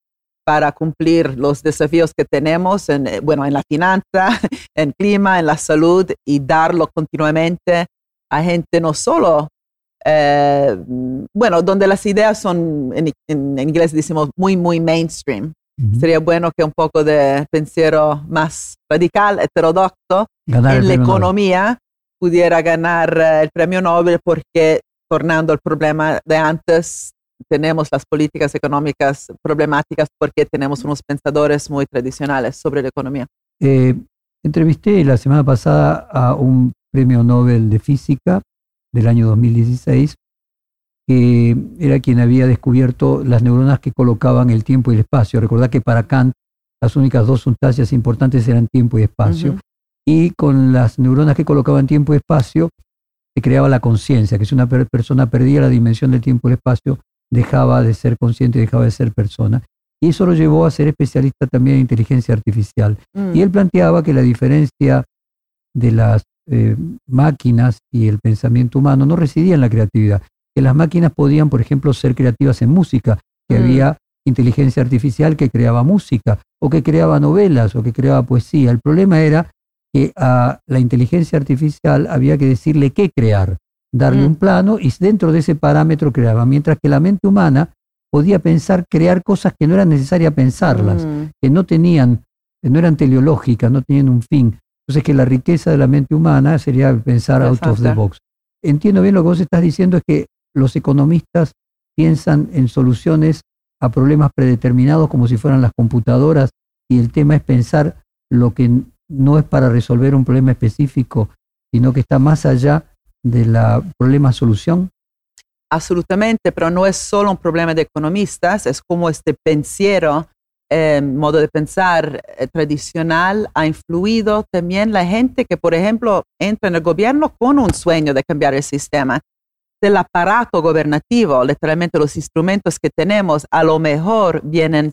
para cumplir los desafíos que tenemos, en, eh, bueno, en la finanza, en clima, en la salud, y darlo continuamente a gente no solo eh, bueno, donde las ideas son, en, en inglés decimos, muy, muy mainstream. Sería bueno que un poco de pensiero más radical, heterodoxo, Ganar en la Nobel. economía pudiera ganar eh, el premio Nobel porque, tornando al problema de antes, tenemos las políticas económicas problemáticas porque tenemos unos pensadores muy tradicionales sobre la economía. Eh, entrevisté la semana pasada a un premio Nobel de Física del año 2016, que era quien había descubierto las neuronas que colocaban el tiempo y el espacio. Recordad que para Kant las únicas dos sustancias importantes eran tiempo y espacio. Ujú. Y con las neuronas que colocaban tiempo y espacio se creaba la conciencia, que si una per- persona perdía la dimensión del tiempo y el espacio, dejaba de ser consciente y dejaba de ser persona. Y eso lo llevó a ser especialista también en inteligencia artificial. Mm. Y él planteaba que la diferencia de las eh, máquinas y el pensamiento humano no residía en la creatividad, que las máquinas podían, por ejemplo, ser creativas en música, que Mm. había inteligencia artificial que creaba música, o que creaba novelas, o que creaba poesía. El problema era que a la inteligencia artificial había que decirle qué crear, darle Mm. un plano y dentro de ese parámetro creaba, mientras que la mente humana podía pensar, crear cosas que no era necesaria pensarlas Mm. que no tenían, que no eran teleológicas, no tenían un fin. Entonces que la riqueza de la mente humana sería pensar out of the box. Entiendo bien lo que vos estás diciendo, es que los economistas piensan en soluciones a problemas predeterminados como si fueran las computadoras y el tema es pensar lo que no es para resolver un problema específico, sino que está más allá de la problema-solución. Absolutamente, pero no es solo un problema de economistas, es como este pensiero, eh, modo de pensar eh, tradicional ha influido también la gente que, por ejemplo, entra en el gobierno con un sueño de cambiar el sistema. Del aparato gobernativo, literalmente los instrumentos que tenemos, a lo mejor vienen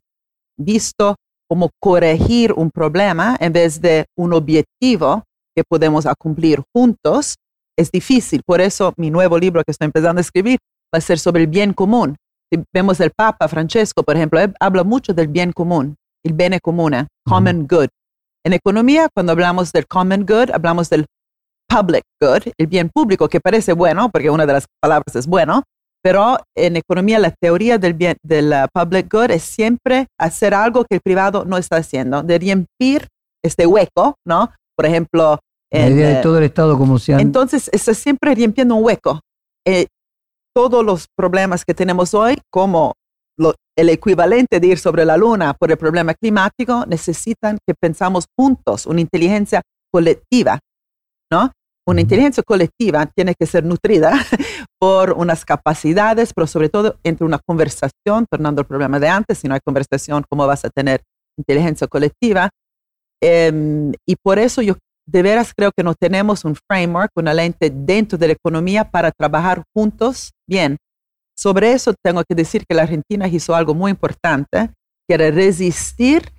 visto como corregir un problema en vez de un objetivo que podemos cumplir juntos es difícil. Por eso mi nuevo libro que estoy empezando a escribir va a ser sobre el bien común. si vemos el Papa Francesco, por ejemplo, él habla mucho del bien común, el bene comune, common good. En economía, cuando hablamos del common good, hablamos del public good, el bien público, que parece bueno, porque una de las palabras es bueno, pero en economía la teoría del bien del uh, public good es siempre hacer algo que el privado no está haciendo, de rompir este hueco, ¿no? Por ejemplo, la idea de todo el Estado como si entonces está siempre rompiendo un hueco. Eh, todos los problemas que tenemos hoy, como lo- el equivalente de ir sobre la luna por el problema climático, necesitan que pensamos juntos, una inteligencia colectiva, ¿no? Una inteligencia colectiva tiene que ser nutrida por unas capacidades, pero sobre todo entre una conversación, tornando al problema de antes, si no hay conversación, ¿cómo vas a tener inteligencia colectiva? Em, y por eso yo de veras creo que no tenemos un framework, una lente dentro de la economía para trabajar juntos bien. Sobre eso tengo que decir que la Argentina hizo algo muy importante, que era resistir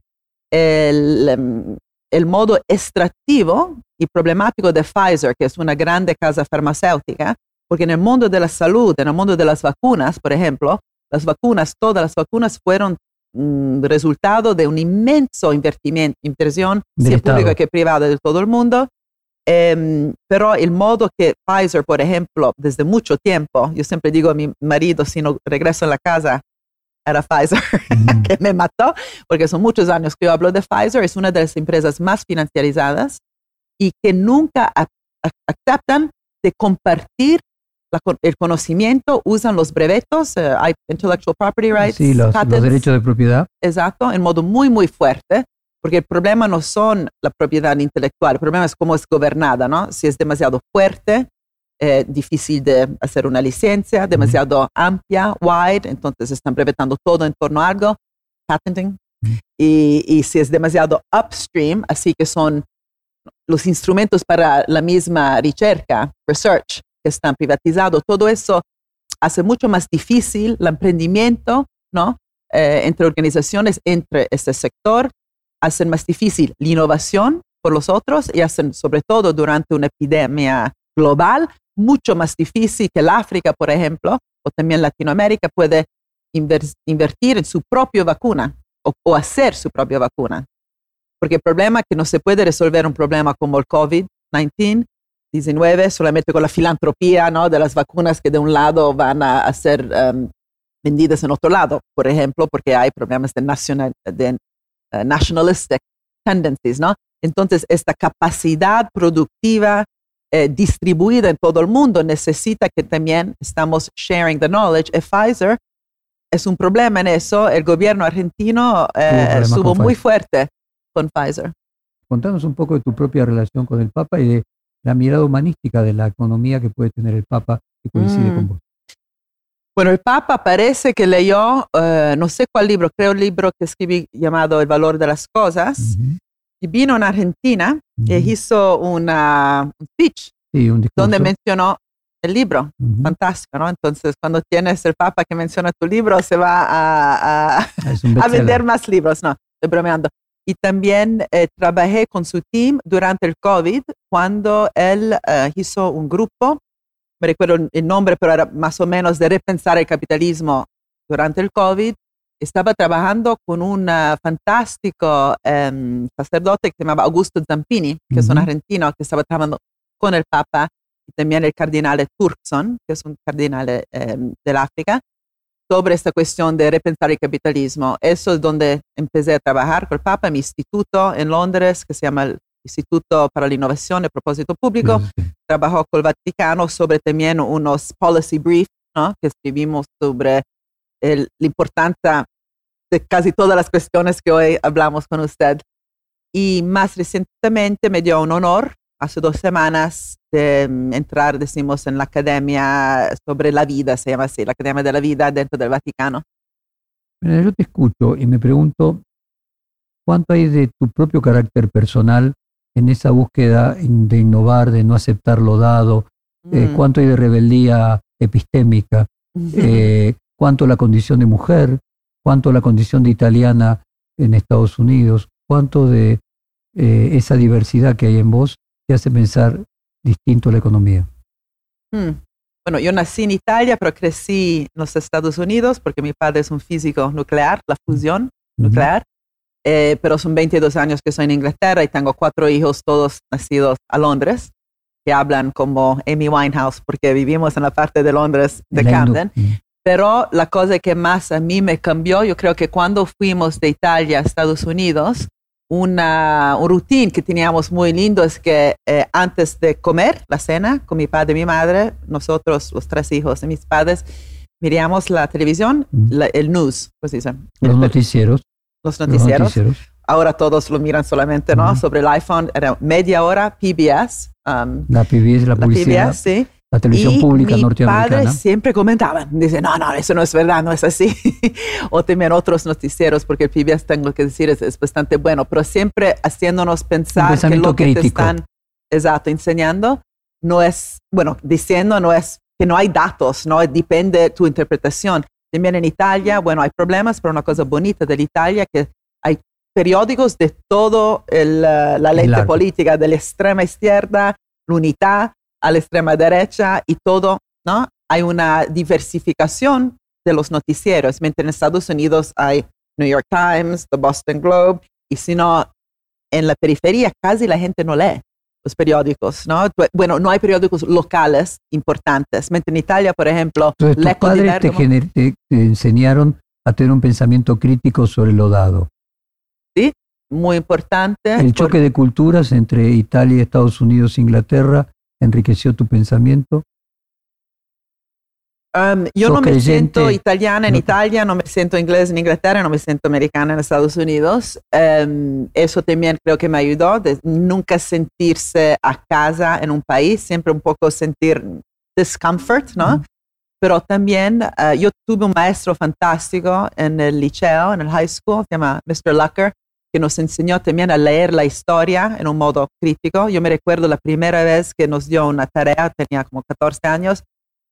el, el modo extractivo y problemático de Pfizer, que es una grande casa farmacéutica, porque en el mundo de la salud, en el mundo de las vacunas, por ejemplo, las vacunas, todas las vacunas fueron resultado de un inmenso inversión, sea pública que privada de todo el mundo. Em, pero el modo que Pfizer, por ejemplo, desde mucho tiempo, yo siempre digo a mi marido, si no regreso a la casa, era Pfizer Ujú. que me mató, porque son muchos años que yo hablo de Pfizer, es una de las empresas más financiarizadas y que nunca ac- ac- aceptan de compartir la el conocimiento, usan los brevetos, eh, hay intellectual property rights, Sí, los, derechos de propiedad. exacto, en modo muy, muy fuerte, porque el problema no son la propiedad intelectual, el problema es cómo es gobernada, ¿no? Si es demasiado fuerte, eh, difícil de hacer una licencia, demasiado amplia, wide, entonces están brevetando todo en torno a algo, patenting, y, y si es demasiado upstream, así que son los instrumentos para la misma recerca, research, que están privatizados, todo eso hace mucho más difícil el emprendimiento, ¿no? Eh, entre organizaciones, entre este sector, hacen más difícil la innovación por los otros y hacen, sobre todo durante una epidemia global, mucho más difícil que el África, por ejemplo, o también Latinoamérica puede inver- invertir en su propia vacuna o, o hacer su propia vacuna. Porque el problema es que no se puede resolver un problema como el COVID-19 19 solamente con la filantropía ¿no? de las vacunas que de un lado van a, a ser um, vendidas en otro lado, por ejemplo, porque hay problemas de, nacional, de uh, nationalistic tendencies, ¿no? Entonces, esta capacidad productiva eh, distribuida en todo el mundo necesita que también estamos sharing the knowledge. Y Pfizer es un problema en eso. El gobierno argentino eh, estuvo muy Pfizer. fuerte con Pfizer. Contanos un poco de tu propia relación con el Papa y de la mirada humanística de la economía que puede tener el Papa que coincide Mm. con vos. Bueno, el Papa parece que leyó, eh, no sé cuál libro, creo el libro que escribí llamado El valor de las cosas, Ujú, y vino en Argentina y ujú. hizo una, un speech Sí, un donde mencionó el libro. Ujú. Fantástico, ¿no? Entonces, cuando tienes el Papa que menciona tu libro, se va a, a- Ah, a vender más libros. No, estoy bromeando. Y también eh, trabajé con su team durante el COVID, cuando él eh, hizo un grupo, me recuerdo el- nombre, pero era más o menos de repensar el capitalismo durante el COVID. Estaba trabajando con un ah, fantástico em, sacerdote que se llamaba Augusto Zampini, que es un argentino que estaba trabajando con el Papa y también el cardinal Turkson, que es un cardinal eh, del África, sobre esta cuestión de repensar el capitalismo. Eso es donde empecé a trabajar con el Papa, mi instituto en Londres, que se llama el Instituto para la Innovación y Propósito Público. Sí, sí. Trabajó con el Vaticano sobre también unos policy briefs ¿no? que escribimos sobre el- la importancia de casi todas las cuestiones que hoy hablamos con usted. Y más recientemente me dio un honor, hace dos semanas, de mm, entrar, decimos, en la Academia sobre la Vida, se llama así, la Academia de la Vida dentro del Vaticano. Mira, yo te escucho y me pregunto cuánto hay de tu propio carácter personal en esa búsqueda de innovar, de no aceptar lo dado, eh, Mm. cuánto hay de rebeldía epistémica, eh, cuánto la condición de mujer, cuánto la condición de italiana en Estados Unidos, cuánto de eh, esa diversidad que hay en vos te hace pensar distinto la economía. Mm. bueno, yo nací en Italia, pero crecí en los Estados Unidos porque mi padre es un físico nuclear, la fusión nuclear. Eh, pero son 22 años que soy en Inglaterra y tengo cuatro hijos, todos nacidos a Londres, que hablan como Amy Winehouse, porque vivimos en la parte de Londres de Camden. Pero la cosa que más a mí me cambió, yo creo que cuando fuimos de Italia a Estados Unidos, una, un routine que teníamos muy lindo es que eh, antes de comer la cena con mi padre y mi madre, nosotros, los tres hijos de mis padres, mirábamos la televisión, el news, pues dicen. Los noticieros. Los noticieros. Ahora todos lo miran solamente, ¿no? Sobre el iPhone, era media hora PBS. Um, la PBS, la publicidad. La PBS, sí la televisión y pública mi padre siempre comentaban, dice, no, no, eso no es verdad, no es así. o también otros noticieros, porque el PBS, tengo que decir, es, bastante bueno, pero siempre haciéndonos pensar que lo que te están, exacto, enseñando, no es, bueno, diciendo no es que no hay datos, no depende de tu interpretación. También en Italia, bueno, hay problemas, pero una cosa bonita de Italia que hay periódicos de todo la lente política, de la extrema izquierda, la unidad, a la extrema derecha y todo, ¿no? Hay una diversificación de los noticieros, mientras en Estados Unidos hay New York Times, The Boston Globe, y si no, en la periferia casi la gente no lee los periódicos, ¿no? Bueno, no hay periódicos locales importantes. Mientras en Italia, por ejemplo, Entonces, tus padres te, te, enseñaron a tener un pensamiento crítico sobre lo dado. Sí, muy importante. El choque de culturas entre Italia, Estados Unidos Inglaterra enriqueció tu pensamiento? Um, yo no me siento italiana en Italia, no me siento inglés en Inglaterra, no me siento americana en Estados Unidos. Um, eso también creo que me ayudó de nunca sentirse a casa en un país, siempre un poco sentir discomfort, ¿no? Pero también uh, yo tuve un maestro fantástico en el liceo, en el high school, se llama Mr. Lucker, que nos enseñó también a leer la historia en un modo crítico. Yo me recuerdo la primera vez que nos dio una tarea, tenía como 14 años,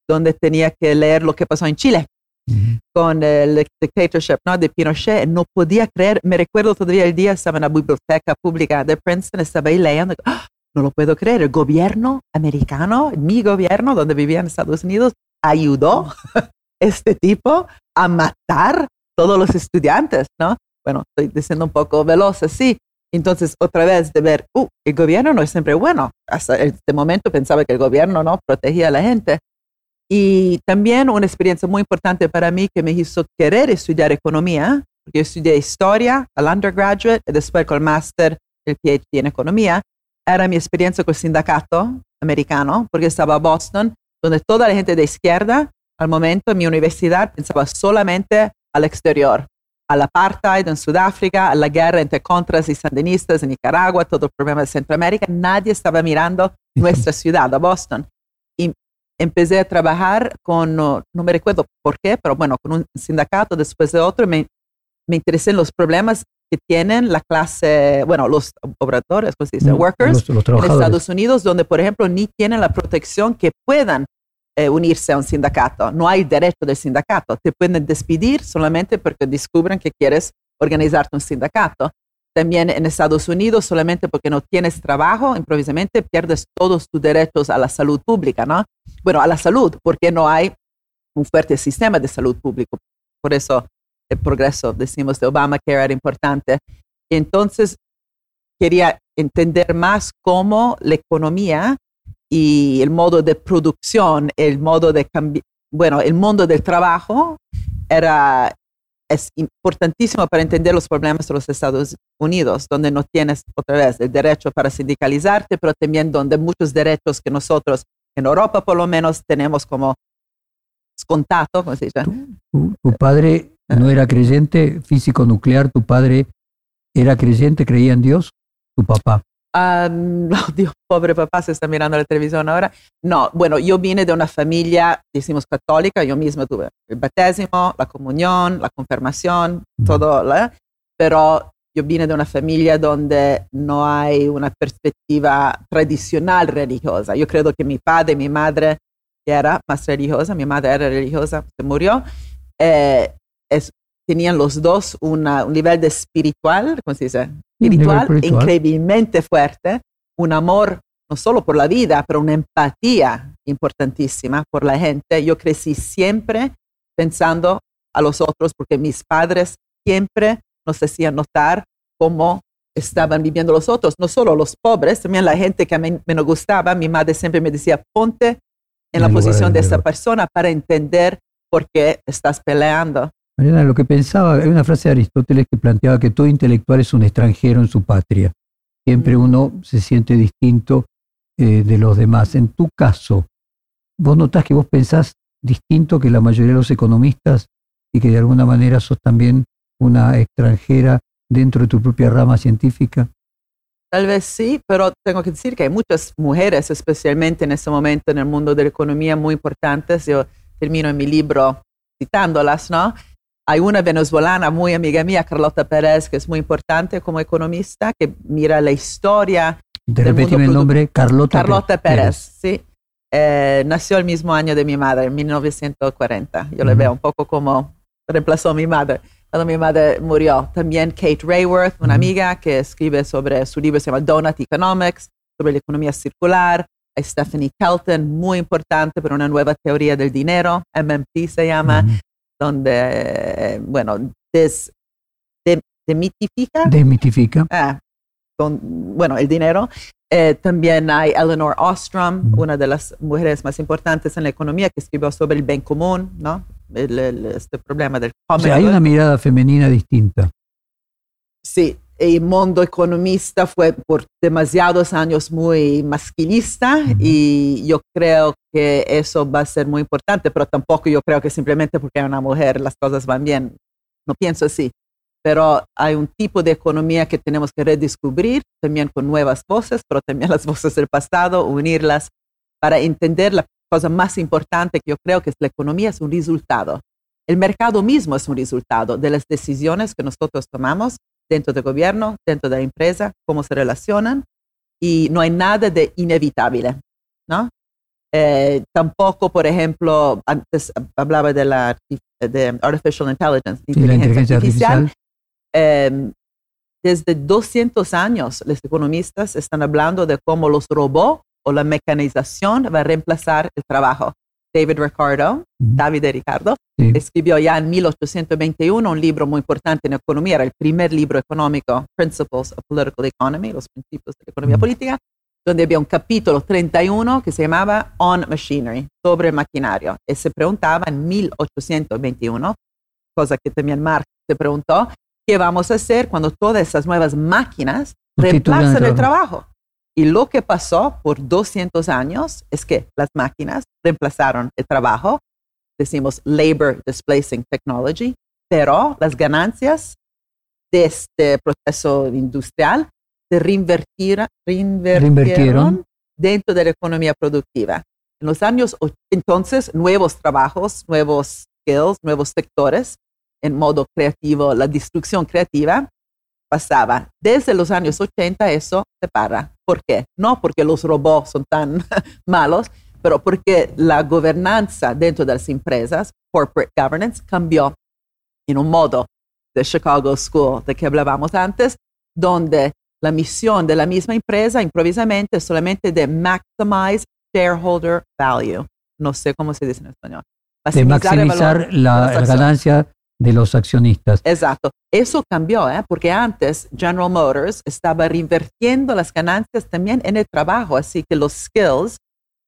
donde tenía que leer lo que pasó en Chile con el dictatorship ¿no? de Pinochet. No podía creer, me recuerdo todavía el día, estaba en la biblioteca pública de Princeton, estaba ahí leyendo, ¡Ah! no lo puedo creer, el gobierno americano, mi gobierno, donde vivía en Estados Unidos, ayudó a este tipo a matar todos los estudiantes, ¿no? Bueno, estoy diciendo un poco veloz así. Entonces, otra vez de ver, uh, el gobierno no es siempre bueno. Hasta este momento pensaba que el gobierno no protegía a la gente. Y también una experiencia muy importante para mí que me hizo querer estudiar economía, porque yo estudié historia al undergraduate y después con el máster, el PhD en economía, era mi experiencia con el sindicato americano, porque estaba en Boston, donde toda la gente de izquierda, al momento en mi universidad, pensaba solamente al exterior, al apartheid en Sudáfrica, a la guerra entre contras y sandinistas en Nicaragua, todo el problema de Centroamérica, nadie estaba mirando nuestra ciudad, a Boston. Y empecé a trabajar con, no, me recuerdo por qué, pero bueno, con un sindicato después de otro, me, me interesé en los problemas que tienen la clase, bueno, los obradores, ¿cómo se dice? Workers en Estados Unidos, donde, por ejemplo, ni tienen la protección que puedan eh, unirse a un sindicato. No hay derecho del sindicato. Te pueden despedir solamente porque descubren que quieres organizarte un sindicato. También en Estados Unidos, solamente porque no tienes trabajo, improvisamente pierdes todos tus derechos a la salud pública, ¿no? Bueno, a la salud, porque no hay un fuerte sistema de salud público. Por eso el progreso, decimos, de Obama que era importante. Entonces, quería entender más cómo la economía y el modo de producción, el modo de bueno, el mundo del trabajo era es importantísimo para entender los problemas de los Estados Unidos, donde no tienes otra vez el derecho para sindicalizarte, pero también donde muchos derechos que nosotros en Europa por lo menos tenemos como contacto, ¿cómo se dice? ¿Tu, tu padre no era creyente físico nuclear, tu padre era creyente, creía en Dios, tu papá. No, Dios, pobre papá, se está mirando la televisión ahora. No, bueno, yo vine de una familia, decimos católica, yo misma tuve el bautismo, la comunión, la confirmación, todo, pero yo vine de una familia donde no hay una perspectiva tradicional religiosa. Yo creo que mi padre y mi madre era más religiosa, mi madre era religiosa, se murió. Eh, es, tenían los dos un nivel de espiritual, ¿cómo se dice? Espiritual, increíblemente fuerte, un amor no solo por la vida, pero una empatía importantísima por la gente. Yo crecí siempre pensando a los otros porque mis padres siempre nos hacían notar cómo estaban viviendo los otros, no solo los pobres, también la gente que a mí me gustaba. Mi madre siempre me decía, ponte en la posición de esa persona para entender por qué estás peleando. Mariana, lo que pensaba, hay una frase de Aristóteles que planteaba que todo intelectual es un extranjero en su patria. Siempre uno se siente distinto eh, de los demás. En tu caso, ¿vos notás que vos pensás distinto que la mayoría de los economistas y que de alguna manera sos también una extranjera dentro de tu propia rama científica? Tal vez sí, pero tengo que decir que hay muchas mujeres, especialmente en este momento en el mundo de la economía, muy importantes. Yo termino en mi libro citándolas, ¿no? Hay una venezolana muy amiga mía, Carlota Pérez, que es muy importante como economista, que mira la historia. De el nombre, Carlota, Carlota Pérez. sí. Eh, nació el mismo año de mi madre, en 1940. Yo le veo un poco como reemplazó a mi madre cuando mi madre murió. También Kate Rayworth, una amiga que escribe sobre su libro, se llama Donut Economics, sobre la economía circular. Hay Stephanie Kelton, muy importante para una nueva teoría del dinero, MMT se llama, donde, bueno, des, de, demitifica. Demitifica. Ah, con, bueno, el dinero. Eh, también hay Eleanor Ostrom, una de las mujeres más importantes en la economía, que escribió sobre el bien común, ¿no? este problema del o sea, hay una mirada femenina distinta. Sí, el mundo economista fue por demasiados años muy masculista y yo creo que eso va a ser muy importante, pero tampoco yo creo que simplemente porque hay una mujer las cosas van bien. No pienso así. Pero hay un tipo de economía que tenemos que redescubrir también con nuevas voces, pero también las voces del pasado, unirlas para entender la cosa más importante que yo creo que es la economía es un resultado. El mercado mismo es un resultado de las decisiones que nosotros tomamos dentro del gobierno, dentro de la empresa, cómo se relacionan y no hay nada de inevitable, ¿no? Eh, tampoco, por ejemplo, antes hablaba de la de artificial intelligence, inteligencia, artificial. Em, desde 200 años, los economistas están hablando de cómo los robots o la mecanización va a reemplazar el trabajo. David Ricardo, David Ricardo, escribió ya en 1821 un libro muy importante en economía, era el primer libro económico, Principles of Political Economy, los principios de la economía política, donde había un capítulo 31 que se llamaba On Machinery, sobre maquinario. Y se preguntaba en 1821, cosa que también Marx se preguntó, ¿qué vamos a hacer cuando todas esas nuevas máquinas reemplazan el trabajo? Y lo que pasó por 200 años es que las máquinas reemplazaron el trabajo, decimos labor displacing technology, pero las ganancias de este proceso industrial se reinvertieron, reinvirtieron dentro de la economía productiva. En los años entonces, nuevos trabajos, nuevos skills, nuevos sectores en modo creativo, la destrucción creativa pasaba. Desde los años 80 eso se para. ¿Por qué? No porque los robots son tan malos, pero porque la gobernanza dentro de las empresas, corporate governance, cambió en un modo de Chicago School de que hablábamos antes, donde la misión de la misma empresa improvisamente es solamente de maximize shareholder value. No sé cómo se dice en español. de maximizar la, la ganancia de los accionistas. Exacto. Eso cambió, ¿eh? porque antes General Motors estaba reinvirtiendo las ganancias también en el trabajo, así que los skills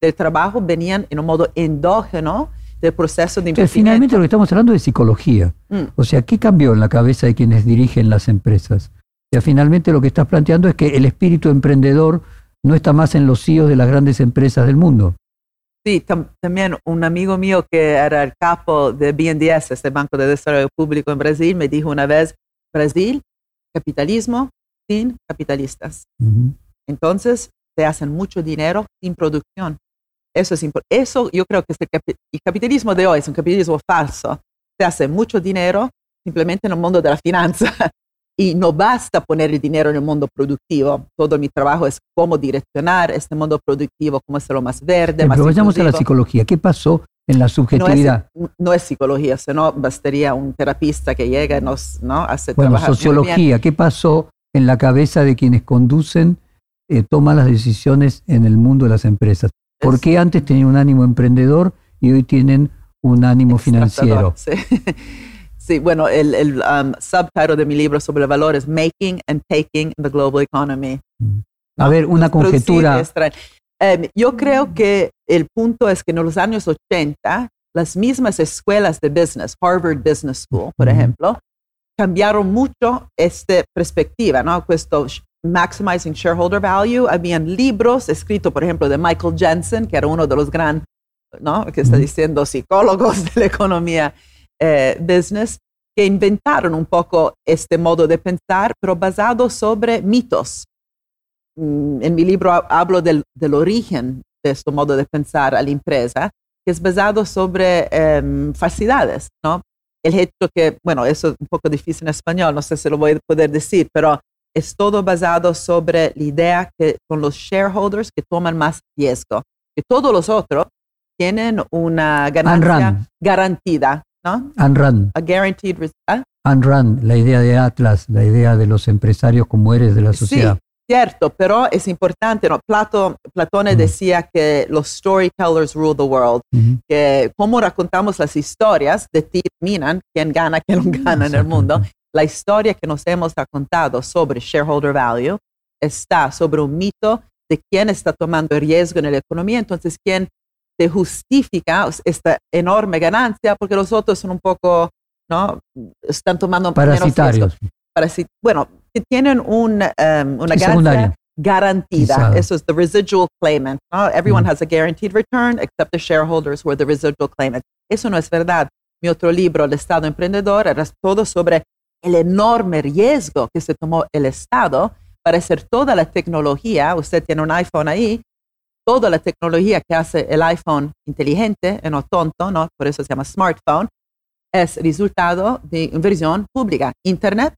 del trabajo venían en un modo endógeno del proceso de investigación. Finalmente lo que estamos hablando es psicología. Mm. O sea, ¿qué cambió en la cabeza de quienes dirigen las empresas? O sea, finalmente lo que estás planteando es que el espíritu emprendedor no está más en los CEOs de las grandes empresas del mundo. Sí, también un amigo mío que era el capo de BNDES, este Banco de Desarrollo Público en Brasil, me dijo una vez, Brasil, capitalismo sin capitalistas. Entonces, se hacen mucho dinero sin producción. Eso es Eso yo creo que este el capitalismo de hoy es un capitalismo falso. Se hace mucho dinero simplemente en el mundo de la finanza. Y no basta poner el dinero en el mundo productivo. Todo mi trabajo es cómo direccionar este mundo productivo, cómo hacerlo más verde. Pero más vayamos a la psicología. ¿Qué pasó en la subjetividad? No es, psicología, sino bastaría un terapista que llega y nos ¿no? hace bueno, sociología. ¿Qué pasó en la cabeza de quienes conducen, eh, toman las decisiones en el mundo de las empresas? ¿Por Es- qué antes tenían un ánimo emprendedor y hoy tienen un ánimo financiero? Sí. Sí, bueno, el, el um, subtitle de mi libro sobre el valor es Making and Taking the Global Economy. A ver, una conjetura. Em, yo creo que el punto es que en los años 80, las mismas escuelas de business, Harvard Business School, por ejemplo, cambiaron mucho esta perspectiva, ¿no? Questo Maximizing Shareholder Value. Habían libros escritos, por ejemplo, de Michael Jensen, que era uno de los gran, ¿no? Que está diciendo psicólogos de la economía eh, business, que inventaron un poco este modo de pensar, pero basado sobre mitos. Mm, En mi libro ha- hablo del, del origen de este modo de pensar a la empresa, que es basado sobre em, falsidades, ¿no? El hecho que, bueno, eso es un poco difícil en español, no sé si lo voy a poder decir, pero es todo basado sobre la idea que son los shareholders que toman más riesgo, que todos los otros tienen una ganancia garantida, ¿no? Rand, A guaranteed ¿ah? Ayn Rand, la idea de Atlas, la idea de los empresarios como eres de la sociedad. Sí, cierto, pero es importante, ¿no? Plato, Platone Mm. decía que los storytellers rule the world, Ujú. que cómo racontamos las historias determinan quién gana, quién no gana en el mundo. La historia que nos hemos contado sobre shareholder value está sobre un mito de quién está tomando riesgo en la economía, entonces quién se justifica esta enorme ganancia porque los otros son un poco, ¿no? Están tomando Parasitarios. parasi- bueno, que tienen un, um, una Sí, ganancia garantida. Eso es the residual claimant. ¿no? Everyone Mm. has a guaranteed return except the shareholders who are the residual claimant. Eso no es verdad. Mi otro libro, El Estado Emprendedor, era todo sobre el enorme riesgo que se tomó el Estado para hacer toda la tecnología. Usted tiene un iPhone ahí. Toda la tecnología que hace el iPhone inteligente, y no tonto, ¿no? por eso se llama smartphone, es resultado de inversión pública. Internet,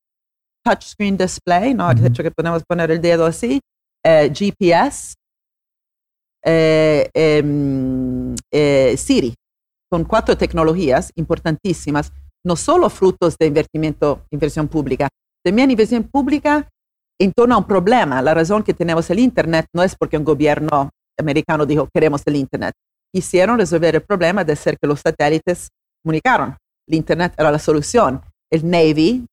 touchscreen display, ¿no? El Ujú. hecho que podemos poner el dedo así, eh, GPS, eh, em, eh, Siri. Son cuatro tecnologías importantísimas, no solo frutos de invertimiento, inversión pública, también inversión pública en torno a un problema. La razón que tenemos el Internet no es porque un gobierno americano dijo queremos el Internet. Quisieron resolver el problema de hacer que los satélites comunicaron. El Internet era la solución. El Navy,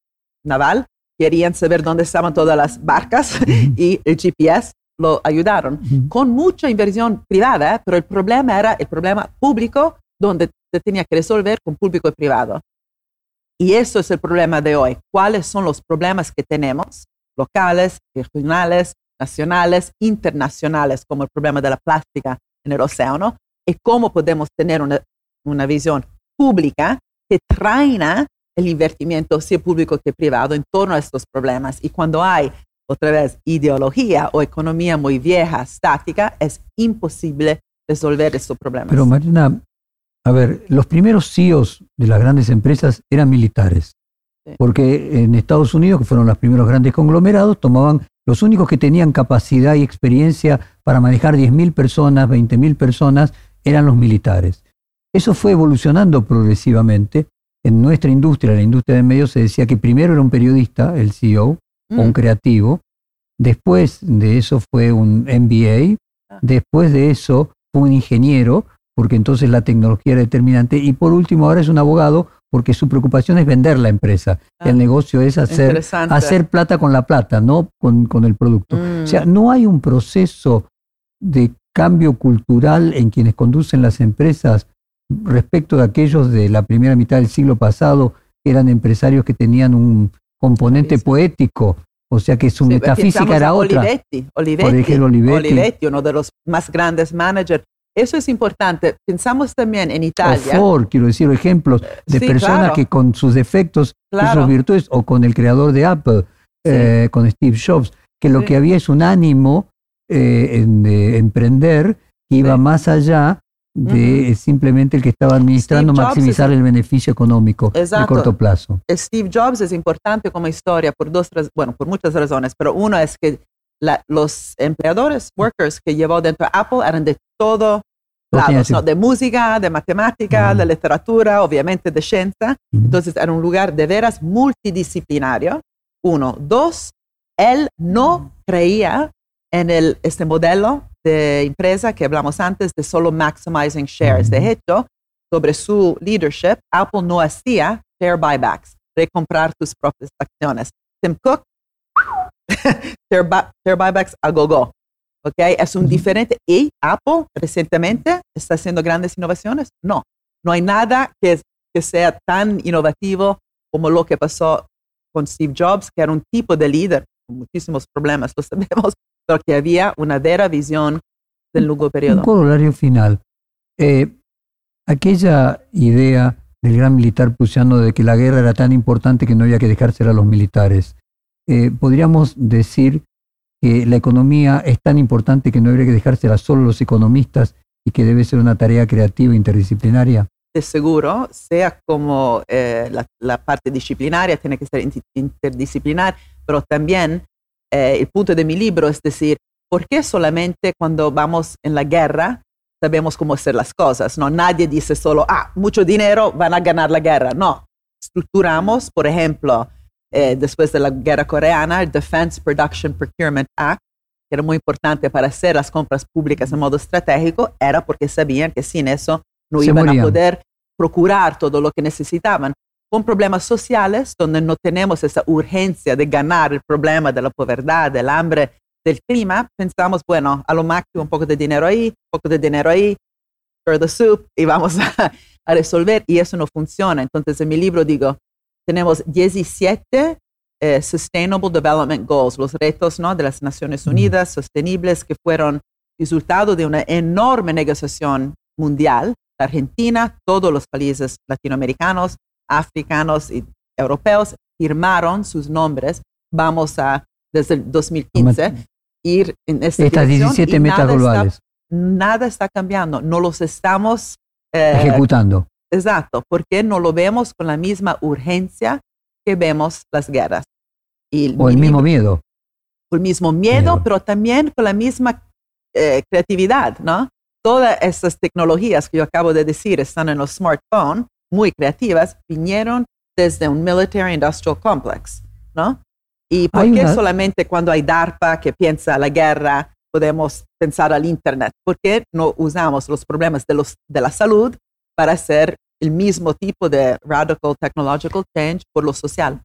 naval, querían saber dónde estaban todas las barcas y el GPS lo ayudaron con mucha inversión privada, pero el problema era el problema público donde se tenía que resolver con público y privado. Y eso es el problema de hoy. ¿Cuáles son los problemas que tenemos, locales, regionales, nacionales, internacionales, como el problema de la plástica en el océano? Y cómo podemos tener una, una visión pública que traina el invertimiento, sea público que privado, en torno a estos problemas. Y cuando hay otra vez, ideología o economía muy vieja, estática, es imposible resolver estos problemas. Pero Mariana, a ver, los primeros CEOs de las grandes empresas eran militares. Sí. Porque en Estados Unidos, que fueron los primeros grandes conglomerados, tomaban los únicos que tenían capacidad y experiencia para manejar 10.000 personas, 20.000 personas, eran los militares. Eso fue evolucionando progresivamente. En nuestra industria, la industria de medios, se decía que primero era un periodista, el CEO, o un Mm, creativo. Después de eso fue un MBA. Ah. Después de eso fue un ingeniero, porque entonces la tecnología era determinante. Y por último, ahora es un abogado, porque su preocupación es vender la empresa. Ah. El negocio es hacer, hacer plata con la plata, no con, con el producto. Mm, O sea, no hay un proceso de cambio cultural en quienes conducen las empresas respecto de aquellos de la primera mitad del siglo pasado, que eran empresarios que tenían un componente Sí, poético, o sea que su sí, metafísica era otra. Olivetti, Olivetti, Por ejemplo, Olivetti. Olivetti, uno de los más grandes managers. Eso es importante. Pensamos también en Italia. Ford, quiero decir, ejemplos de Sí, personas claro. que con sus defectos y Claro. sus virtudes, o con el creador de Apple, Sí. eh, con Steve Jobs, que lo Sí. que había es un ánimo eh, en- de emprender que iba más allá de eh, simplemente el que estaba administrando maximizar es- el beneficio económico de Exacto. corto plazo. Steve Jobs es importante como historia por dos, bueno, por muchas razones, pero uno es que la- los empleadores, workers que llevó dentro de Apple eran de todo lados, ¿no? de música, de matemática, Ujú. de literatura, obviamente de ciencia. Entonces era un lugar de veras multidisciplinario. Uno. Dos, él no creía en el, este modelo de empresa que hablamos antes de solo maximizing shares. De hecho, sobre su leadership, Apple no hacía share buybacks, recomprar tus propias acciones. Tim Cook, share, buybacks a go-go. Okay, es un diferente. ¿Y Apple recientemente está haciendo grandes innovaciones? No, no hay nada que, que sea tan innovativo como lo que pasó con Steve Jobs, que era un tipo de líder con muchísimos problemas, lo sabemos, pero que había una vera visión del largo periodo. Un corolario final. Eh, aquella idea del gran militar prusiano de que la guerra era tan importante que no había que dejársela a los militares. Eh, podríamos decir que la economía es tan importante que no habría que dejársela solo a los economistas y que debe ser una tarea creativa interdisciplinaria? De seguro, sea como eh, la, parte disciplinaria tiene que ser interdisciplinar, pero también eh, el punto de mi libro es decir, ¿por qué solamente cuando vamos en la guerra sabemos cómo hacer las cosas? No, nadie dice solo, ah, mucho dinero, van a ganar la guerra. No, estructuramos, por ejemplo, eh, después de la guerra coreana, el Defense Production Procurement Act, que era muy importante para hacer las compras públicas en modo estratégico, era porque sabían que sin eso no iban a poder procurar todo lo que necesitaban. Con problemas sociales, donde no tenemos esa urgencia de ganar el problema de la pobreza, del hambre, del clima, pensamos, bueno, a lo máximo un poco de dinero ahí, un poco de dinero ahí, for the soup, y vamos a, a resolver, y eso no funciona. Entonces, en mi libro digo, tenemos 17 eh, Sustainable Development Goals, los retos ¿no? de las Naciones Unidas sostenibles que fueron resultado de una enorme negociación mundial. La Argentina, todos los países latinoamericanos, africanos y europeos firmaron sus nombres. Vamos a, desde el 2015, ir en esta Estas 17 metas globales. nada está cambiando, no los estamos eh, ejecutando. Exacto, porque no lo vemos con la misma urgencia que vemos las guerras. Y o el mismo miedo. El mismo miedo, pero también con la misma eh, creatividad, ¿no? Todas esas tecnologías que yo acabo de decir están en los smartphones, muy creativas, vinieron desde un military industrial complex, ¿no? ¿Y por qué solamente cuando hay DARPA que piensa la guerra podemos pensar al Internet? ¿Por qué no usamos los problemas de, los, de la salud para hacer el mismo tipo de radical technological change por lo social.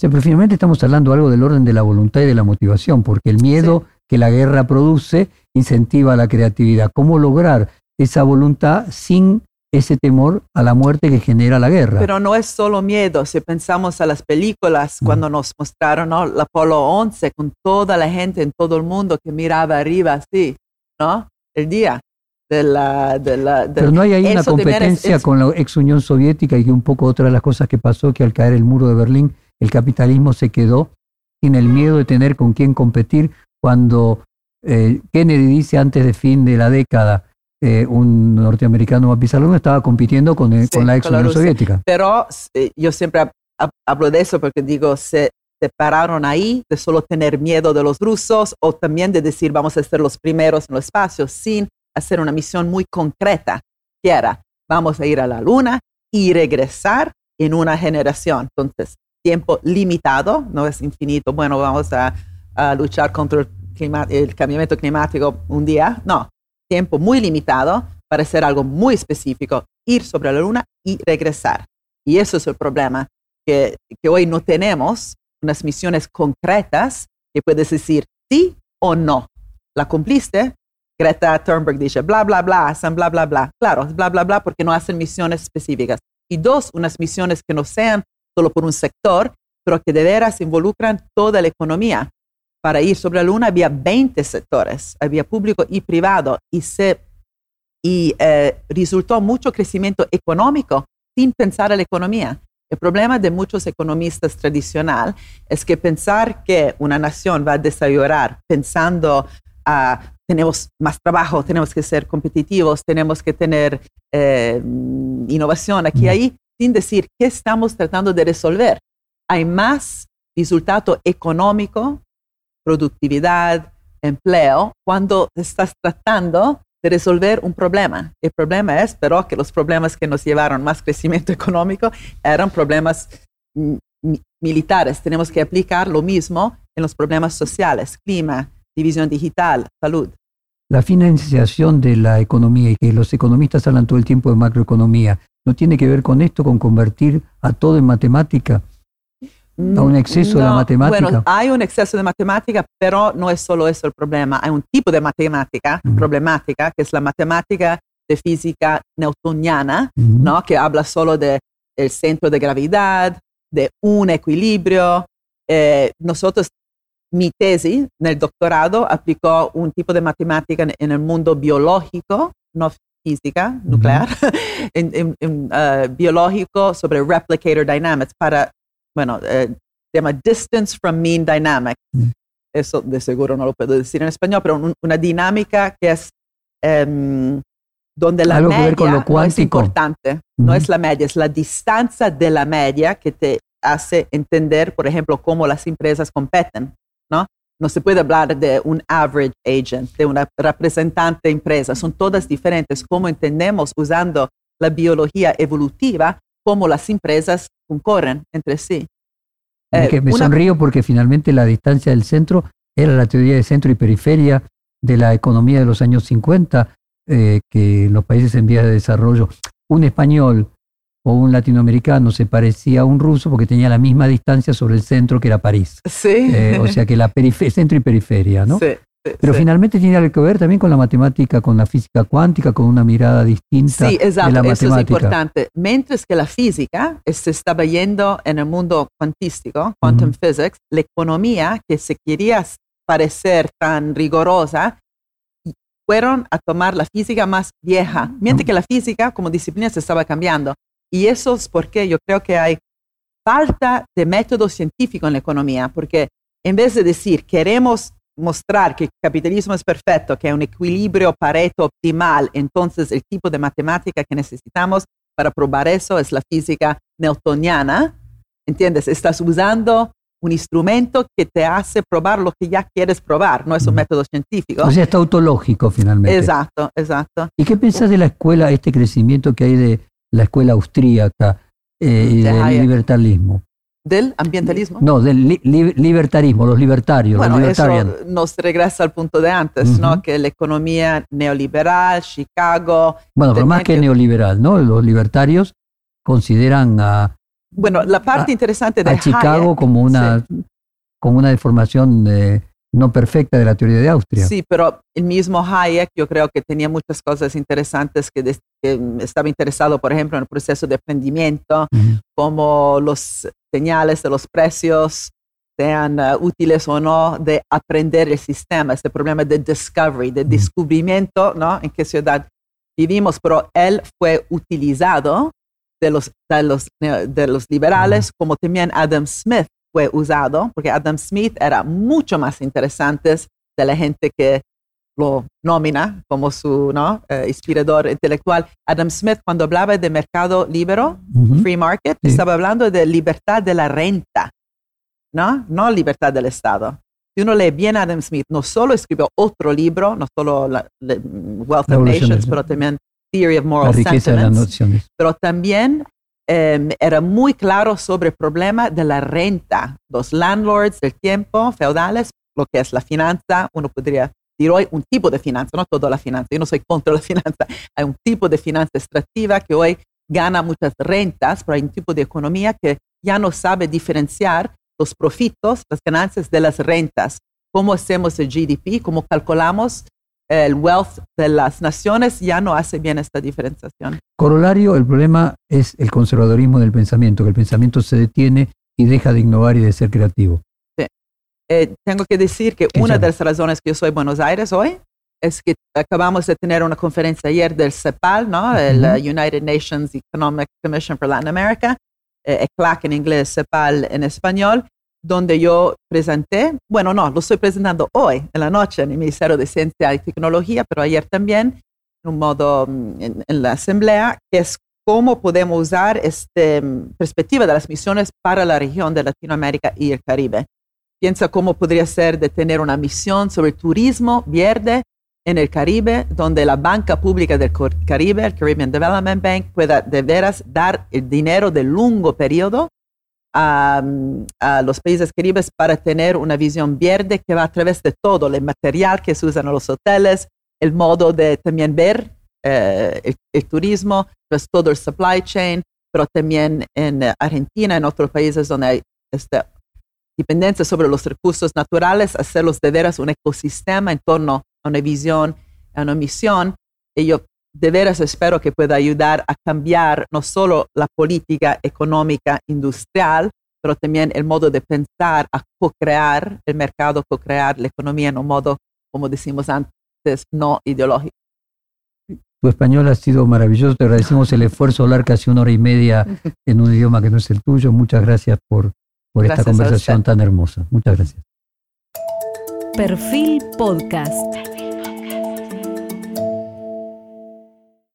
pero finalmente estamos hablando algo del orden de la voluntad y de la motivación, porque el miedo que la guerra produce incentiva la creatividad. ¿Cómo lograr esa voluntad sin ese temor a la muerte que genera la guerra? Pero no es solo miedo. Si pensamos a las películas, mm. cuando nos mostraron ¿no? el Apolo 11 con toda la gente en todo el mundo que miraba arriba así, ¿no? El día de la... De la Pero no hay ahí una competencia con la ex Unión Soviética y que un poco otra de las cosas que pasó, que al caer el muro de Berlín, el capitalismo se quedó sin el miedo de tener con quién competir cuando eh, Kennedy dice antes de fin de la década, eh, un norteamericano a Pizarro estaba compitiendo con, eh, con la ex Unión Soviética. Pero yo siempre hablo de eso porque digo, se separaron ahí de solo tener miedo de los rusos o también de decir vamos a ser los primeros en los espacios sin hacer una misión muy concreta, que era, vamos a ir a la luna y regresar en una generación. Entonces, tiempo limitado, no es infinito, bueno, vamos a, luchar contra el, clima, el cambiamiento climático un día, no, tiempo muy limitado para hacer algo muy específico, ir sobre la luna y regresar. Y eso es el problema, que, que hoy no tenemos unas misiones concretas que puedes decir sí o no. ¿La cumpliste? Greta Thunberg dice, bla, bla, bla, hacen bla, bla, bla. Claro, bla, bla, bla, porque no hacen misiones específicas. Y dos, unas misiones que no sean solo por un sector, pero que de veras involucran toda la economía. Para ir sobre la Luna había 20 sectores, había público y privado, y, se, y eh, resultó mucho crecimiento económico sin pensar en la economía. El problema de muchos economistas tradicionales es que pensar que una nación va a desarrollar pensando a tenemos más trabajo, tenemos que ser competitivos, tenemos que tener eh, innovación aquí y ahí, sin decir qué estamos tratando de resolver. Hay más resultado económico, productividad, empleo, cuando estás tratando de resolver un problema. El problema es, pero, que los problemas que nos llevaron más crecimiento económico eran problemas militares. Tenemos que aplicar lo mismo en los problemas sociales, clima, división digital, salud. la financiación de la economía y que los economistas hablan todo el tiempo de macroeconomía, ¿no tiene que ver con esto, con convertir a todo en matemática? ¿A un exceso de la No, matemática? Bueno, hay un exceso de matemática, pero no es solo eso el problema. Hay un tipo de matemática problemática, que es la matemática de física newtoniana. ¿no? que habla solo del centro de gravedad, de un equilibrio. Eh, nosotros, mi tesis en el doctorado aplicó un tipo de matemática en, en el mundo biológico, no física nuclear, en, en- en, eh, biológico sobre replicator dynamics para, bueno, eh, se llama distance from mean dynamics. Mm. Eso de seguro no lo puedo decir en español, pero un- una dinámica que es em, donde la Algo media ver con lo no es importante, no es la media, es la distancia de la media que te hace entender, por ejemplo, cómo las empresas competen, ¿no? No se puede hablar de un average agent, de una representante empresa, son todas diferentes. ¿Cómo entendemos usando la biología evolutiva cómo las empresas concurren entre sí? Eh, que me una- sonrío porque finalmente la distancia del centro era la teoría de centro y periferia de la economía de los años 50, eh, que en los países en vías de desarrollo, un español o un latinoamericano se parecía a un ruso porque tenía la misma distancia sobre el centro que era París. Sí. Eh, o sea que la centro y periferia, ¿no? Sí, Pero sí. finalmente tiene algo que ver también con la matemática, con la física cuántica, con una mirada distinta Sí, de exacto, la eso es matemática. importante. Mientras que la física se estaba yendo en el mundo cuantístico, quantum physics, la economía que se quería parecer tan rigorosa, fueron a tomar la física más vieja, mientras que la física como disciplina se estaba cambiando. Y eso es porque yo creo que hay falta de método científico en la economía, porque en vez de decir queremos mostrar que el capitalismo es perfecto, que hay un equilibrio pareto optimal, entonces el tipo de matemática que necesitamos para probar eso es la física newtoniana, ¿entiendes? Estás usando un instrumento que te hace probar lo que ya quieres probar, no es un método científico. O sea, está autológico finalmente. exacto, exacto. ¿Y qué pensás de la escuela, este crecimiento que hay de la escuela austríaca eh, y De del Hayek. libertarismo? Del ambientalismo. No, del li- li- libertarismo, los libertarios, Bueno, los eso nos regresa al punto de antes, ¿no? Ujú. Que la economía neoliberal, Chicago, Bueno, pero más que que- neoliberal, ¿no? Los libertarios consideran a, Bueno, la parte A- interesante de a Chicago Hayek- como una, como una deformación eh, no perfecta de la teoría de Austria. Sí, pero el mismo Hayek yo creo que tenía muchas cosas interesantes que, des- que, estaba interesado, por ejemplo, en el proceso de aprendimiento, como los señales de los precios sean eh, útiles o no de aprender el sistema, este problema de discovery, de descubrimiento, ¿no? En qué ciudad vivimos, pero él fue utilizado de los, de los, de los liberales, como también Adam Smith fue usado, porque Adam Smith era mucho más interesante de la gente que lo nomina como su ¿no? eh, inspirador intelectual. Adam Smith, cuando hablaba de mercado libre, Ujú. free market, Sí. estaba hablando de libertad de la renta, ¿no? No libertad del Estado. Si uno lee bien a Adam Smith, no solo escribió otro libro, no solo la- la- Wealth of Nations, pero también Theory of Moral Sentiments, pero también eh, era muy claro sobre el problema de la renta. Los landlords del tiempo, feudales, lo que es la finanza, uno podría decir hoy un tipo de finanza, no toda la finanza, yo no soy contra la finanza, hay un tipo de finanza extractiva que hoy gana muchas rentas, pero hay un tipo de economía que ya no sabe diferenciar los profitos, las ganancias de las rentas. ¿Cómo hacemos el GDP? ¿Cómo calculamos el wealth de las naciones? Ya no hace bien esta diferenciación. Corolario, el problema es el conservadorismo del pensamiento, que el pensamiento se detiene y deja de innovar y de ser creativo. Eh, tengo que decir que ¿Qué una de las razones que yo soy en Buenos Aires hoy es que acabamos de tener una conferencia ayer del CEPAL, ¿no? el Ujú. uh, United Nations Economic Commission for Latin America, eh, ECLAC en inglés, CEPAL en español, donde yo presenté, bueno, no, lo estoy presentando hoy, en la noche, en el Ministerio de Ciencia y Tecnología, pero ayer también, en un modo mm, en, en la Asamblea, que es cómo podemos usar esta perspectiva de las misiones para la región de Latinoamérica y el Caribe. Piensa cómo podría ser de tener una misión sobre turismo verde en el Caribe, donde la banca pública del Caribe, el Caribbean Development Bank, pueda de veras dar el dinero de largo periodo a, a los países caribes para tener una visión verde que va a través de todo, el material que se usa en los hoteles, el modo de también ver el, el, turismo, pues todo el supply chain, pero también en Argentina, en otros países donde hay esta dependencia sobre los recursos naturales, hacerlos de veras un ecosistema en torno a una visión, a una misión. Y yo de veras espero que pueda ayudar a cambiar no solo la política económica industrial, pero también el modo de pensar, a co-crear el mercado, co-crear la economía en un modo, como decimos antes, no ideológico. Tu español ha sido maravilloso, te agradecemos el esfuerzo hablar casi una hora y media en un idioma que no es el tuyo. Muchas gracias por, por esta conversación tan hermosa. Muchas gracias. Perfil Podcast.